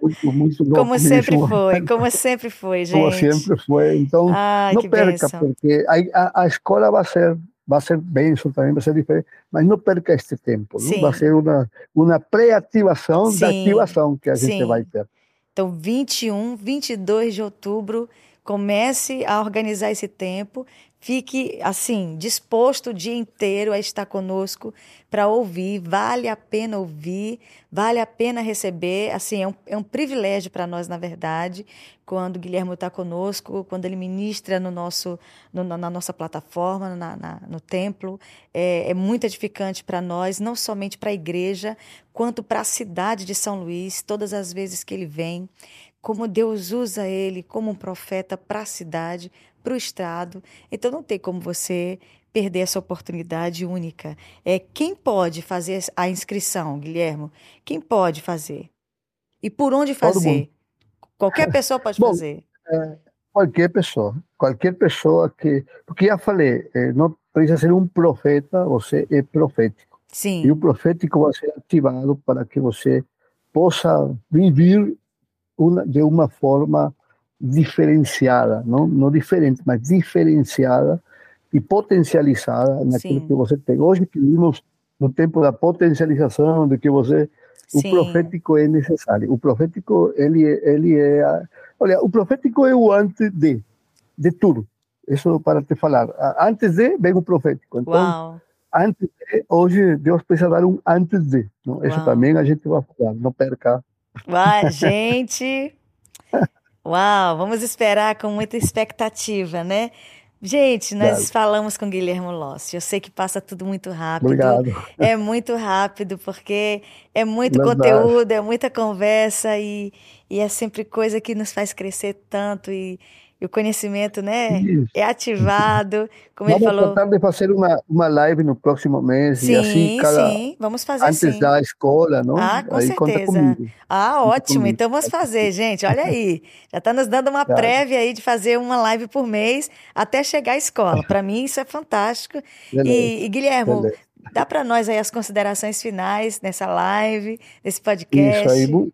Muito, muito [LAUGHS] louco. como sempre mesmo. foi, [LAUGHS] como sempre foi, Como gente. sempre foi. Então, Ai, não que perca, porque a, a, a escola vai ser vai ser bênção também, vai ser diferente, mas não perca este tempo. não? Vai ser uma, uma pré-ativação da ativação que a gente vai ter. Então, 21, 22 de outubro, comece a organizar esse tempo. Fique assim, disposto o dia inteiro a estar conosco para ouvir. Vale a pena ouvir, vale a pena receber. Assim, é um, é um privilégio para nós, na verdade, quando o Guilherme está conosco, quando ele ministra no nosso, no, na nossa plataforma, na, na, no templo. É, é muito edificante para nós, não somente para a igreja, quanto para a cidade de São Luís, todas as vezes que ele vem como Deus usa ele como um profeta para a cidade, para o Estado. Então não tem como você perder essa oportunidade única. É quem pode fazer a inscrição, Guilhermo? Quem pode fazer? E por onde fazer? Qualquer pessoa pode [LAUGHS] Bom, fazer. É, qualquer pessoa, qualquer pessoa que, porque já falei, é, não precisa ser um profeta, você é profético. Sim. E o profético vai ser ativado para que você possa viver uma, de uma forma diferenciada, não, não diferente, mas diferenciada e potencializada naquilo Sim. que você tem. Hoje que vivemos no tempo da potencialização, de que você Sim. o profético é necessário. O profético ele ele é, olha, o profético é o antes de de tudo. Isso para te falar. Antes de vem o profético. Então, Uau. antes de, hoje Deus precisa dar um antes de. Não? Isso também a gente vai falar. Não perca. Uai, gente. Uau, vamos esperar com muita expectativa, né? Gente, nós Obrigado. falamos com Guilherme Lossi. Eu sei que passa tudo muito rápido. Obrigado. É muito rápido, porque é muito Verdade. conteúdo, é muita conversa e, e é sempre coisa que nos faz crescer tanto. E, e o conhecimento, né, Isso. é ativado, como vamos ele falou. Vamos tratar de fazer uma, uma live no próximo mês sim, e assim cada sim, vamos fazer antes sim. da escola, não? Ah, com aí certeza. Ah, ótimo. Então vamos fazer, gente. Olha aí, já está nos dando uma prévia aí de fazer uma live por mês até chegar à escola. Para mim isso é fantástico. E, e, Guilherme, Beleza. dá para nós aí as considerações finais nessa live, nesse podcast. Isso aí.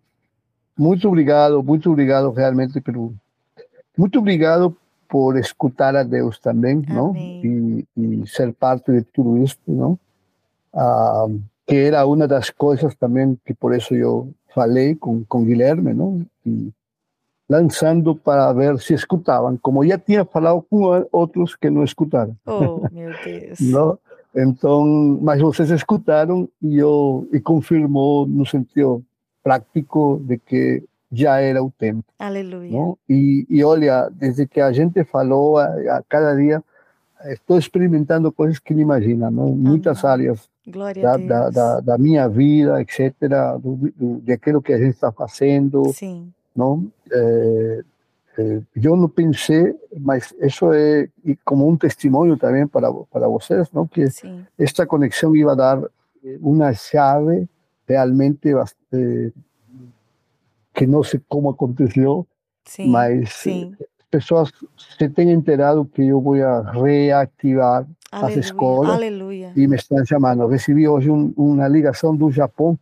Muito obrigado, muito obrigado realmente pelo muito obrigado por escutar a Deus também, não? E, e, ser parte de tudo isso, não? Ah, que era uma das coisas também que por isso eu falei com com Guilherme, não? E lançando para ver se escutavam, como já tinha falado com outros que não escutaram. Oh, [LAUGHS] meu Deus. não? Então, mas vocês escutaram e eu e confirmou no sentido prático de que já era o tempo. Aleluia. Não? E, e olha, desde que a gente falou, a, a cada dia estou experimentando coisas que não imagina, não? muitas áreas da, da, da, da, minha vida, etc., do, do, daquilo que a gente está fazendo. Sim. Não? É, é, eu não pensei, mas isso é como um testemunho também para, para vocês, não? que Sim. esta conexão ia dar uma chave realmente bastante, que não sei como aconteceu, sim, mas sim. pessoas se têm enterado que eu vou reativar aleluia, as escolas aleluia. e me estão chamando. Recebi hoje um, uma ligação do Japão,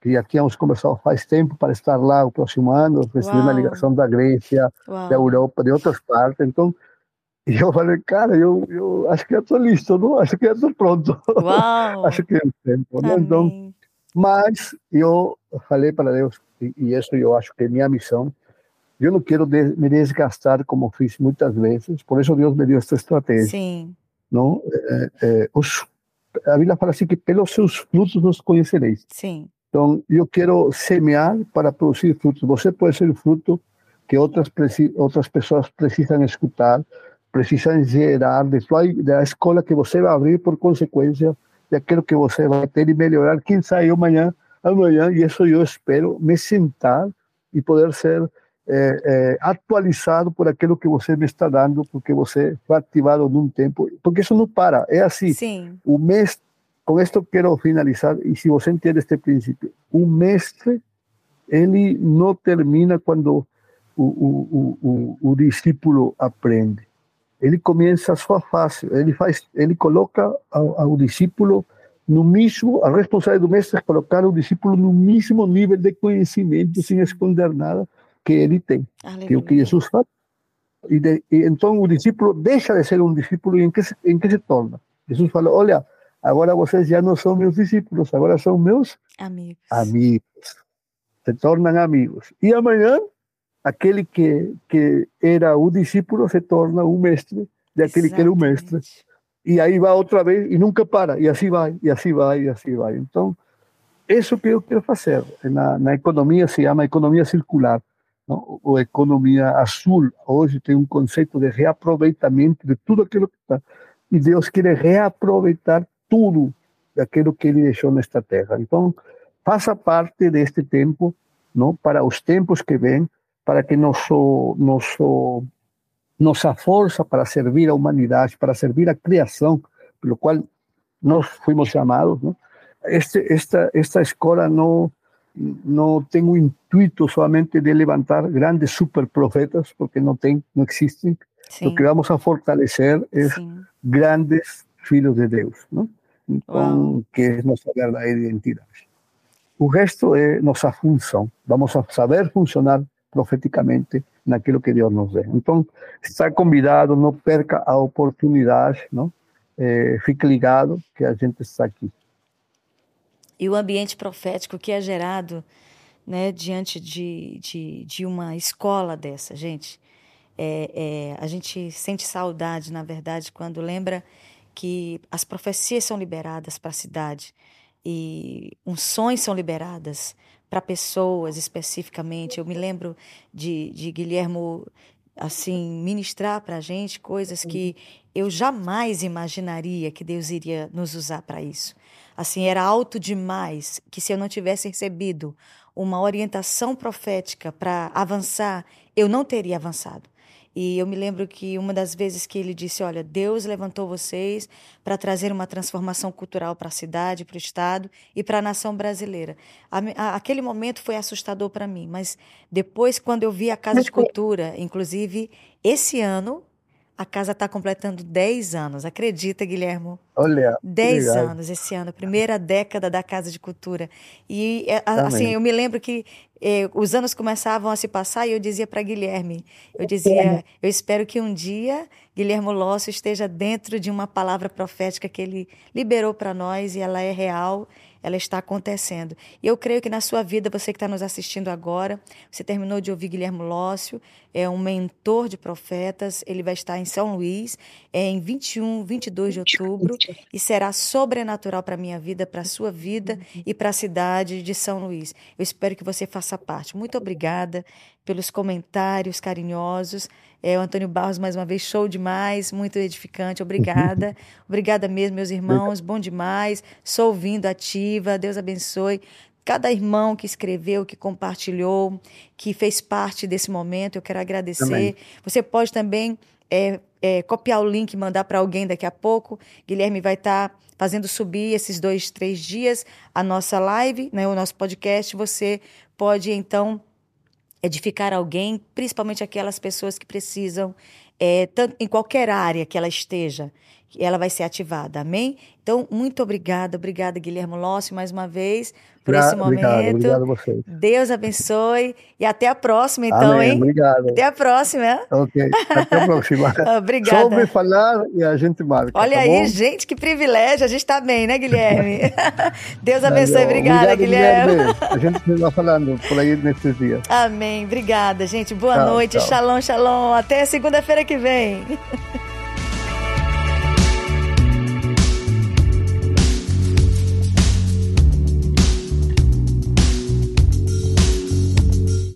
que já tínhamos conversado faz tempo para estar lá o próximo ano. Recebi Uau. uma ligação da Grécia, Uau. da Europa, de outras partes. Então, e eu falei, cara, eu, eu acho que eu estou listo, não? acho que eu estou pronto. acho [LAUGHS] que é o tempo. Né? Então, mas eu falei para Deus, e, e isso eu acho que é minha missão, eu não quero de, me desgastar como fiz muitas vezes, por isso Deus me deu esta estratégia. Sim. Não? É, é, os, a Bíblia fala assim que pelos seus frutos os conhecereis. Sim. Então, eu quero semear para produzir frutos. Você pode ser o fruto que outras, outras pessoas precisam escutar, precisam gerar da escola que você vai abrir por consequência daquilo que você vai ter e melhorar. Quem sabe amanhã, amanhã, e isso eu espero, me sentar e poder ser é, é, atualizado por aquilo que você me está dando, porque você foi ativado num tempo, porque isso não para, é assim. Sim. O mestre, com isto quero finalizar, e se você entende este princípio, o mestre, ele não termina quando o, o, o, o, discípulo aprende ele começa a sua fase, ele faz, ele coloca ao, ao discípulo no mesmo, a responsabilidade do mestre é colocar o discípulo no mesmo nível de conhecimento, sem esconder nada que ele tem, Aleluia. que é o que Jesus faz. E, de, e, então o discípulo deixa de ser um discípulo e em que se, em que se torna? Jesus fala, olha, agora vocês já não são meus discípulos, agora são meus amigos. amigos. Se tornam amigos. E amanhã aquele que, que era o discípulo se torna o mestre daquele que era o mestre. E aí vai outra vez e nunca para, e assim vai, e assim vai, e assim vai. Então, isso que eu quero fazer. Na, na economia se chama economia circular, não? ou economia azul. Hoje tem um conceito de reaproveitamento de tudo aquilo que está. E Deus quer reaproveitar tudo daquilo que Ele deixou nesta terra. Então, faça parte deste tempo, não? para os tempos que vêm, para que nosso, nosso nossa força para servir a humanidade, para servir a criação, pelo qual nós fomos chamados. Né? Este, esta, esta escola não, não tem o intuito somente de levantar grandes super profetas, porque não tem, não existem. Sim. O que vamos a fortalecer é grandes filhos de Deus, não? Então, Uau. que é nossa verdadeira identidade. O resto é nossa função. Vamos a saber funcionar profeticamente naquilo que Deus nos dê. Então, está convidado, não perca a oportunidade, não? É, fique ligado que a gente está aqui. E o ambiente profético que é gerado né, diante de, de, de uma escola dessa, gente, é, é, a gente sente saudade, na verdade, quando lembra que as profecias são liberadas para a cidade e unções são liberadas para pessoas especificamente. Eu me lembro de, de Guilhermo assim ministrar para a gente coisas que eu jamais imaginaria que Deus iria nos usar para isso. Assim, era alto demais que se eu não tivesse recebido uma orientação profética para avançar, eu não teria avançado. E eu me lembro que uma das vezes que ele disse: Olha, Deus levantou vocês para trazer uma transformação cultural para a cidade, para o Estado e para a nação brasileira. A, a, aquele momento foi assustador para mim, mas depois, quando eu vi a Casa de Cultura, inclusive esse ano, a casa está completando 10 anos. Acredita, Guilhermo? Olha. 10 anos esse ano, primeira década da Casa de Cultura. E, é, assim, eu me lembro que eh, os anos começavam a se passar e eu dizia para Guilherme: eu dizia, eu espero que um dia Guilhermo Lócio esteja dentro de uma palavra profética que ele liberou para nós e ela é real ela está acontecendo. E eu creio que na sua vida, você que está nos assistindo agora, você terminou de ouvir Guilherme Lócio, é um mentor de profetas, ele vai estar em São Luís, é em 21, 22 de outubro, e será sobrenatural para a minha vida, para a sua vida e para a cidade de São Luís. Eu espero que você faça parte. Muito obrigada pelos comentários carinhosos. É, o Antônio Barros, mais uma vez, show demais, muito edificante. Obrigada. [LAUGHS] Obrigada mesmo, meus irmãos. Bom demais. Sou ouvindo ativa. Deus abençoe cada irmão que escreveu, que compartilhou, que fez parte desse momento. Eu quero agradecer. Também. Você pode também é, é, copiar o link e mandar para alguém daqui a pouco. Guilherme vai estar tá fazendo subir esses dois, três dias a nossa live, né, o nosso podcast. Você pode, então edificar alguém, principalmente aquelas pessoas que precisam, é, tanto, em qualquer área que ela esteja, ela vai ser ativada. Amém? Então, muito obrigada, obrigada, Guilherme Lócio, mais uma vez, por esse momento. Obrigado, obrigado a vocês. Deus abençoe e até a próxima, então, Amém, hein? Obrigado. Até a próxima. Ok, até a próxima. [LAUGHS] obrigada. Só me falar e a gente marca. Olha tá aí, bom? gente, que privilégio. A gente está bem, né, Guilherme? [LAUGHS] Deus abençoe. Obrigada, obrigado, Guilherme. Guilherme. A gente vai falando por aí nesses dias. Amém. Obrigada, gente. Boa tchau, noite. Tchau. Shalom, shalom. Até segunda-feira que vem. [LAUGHS]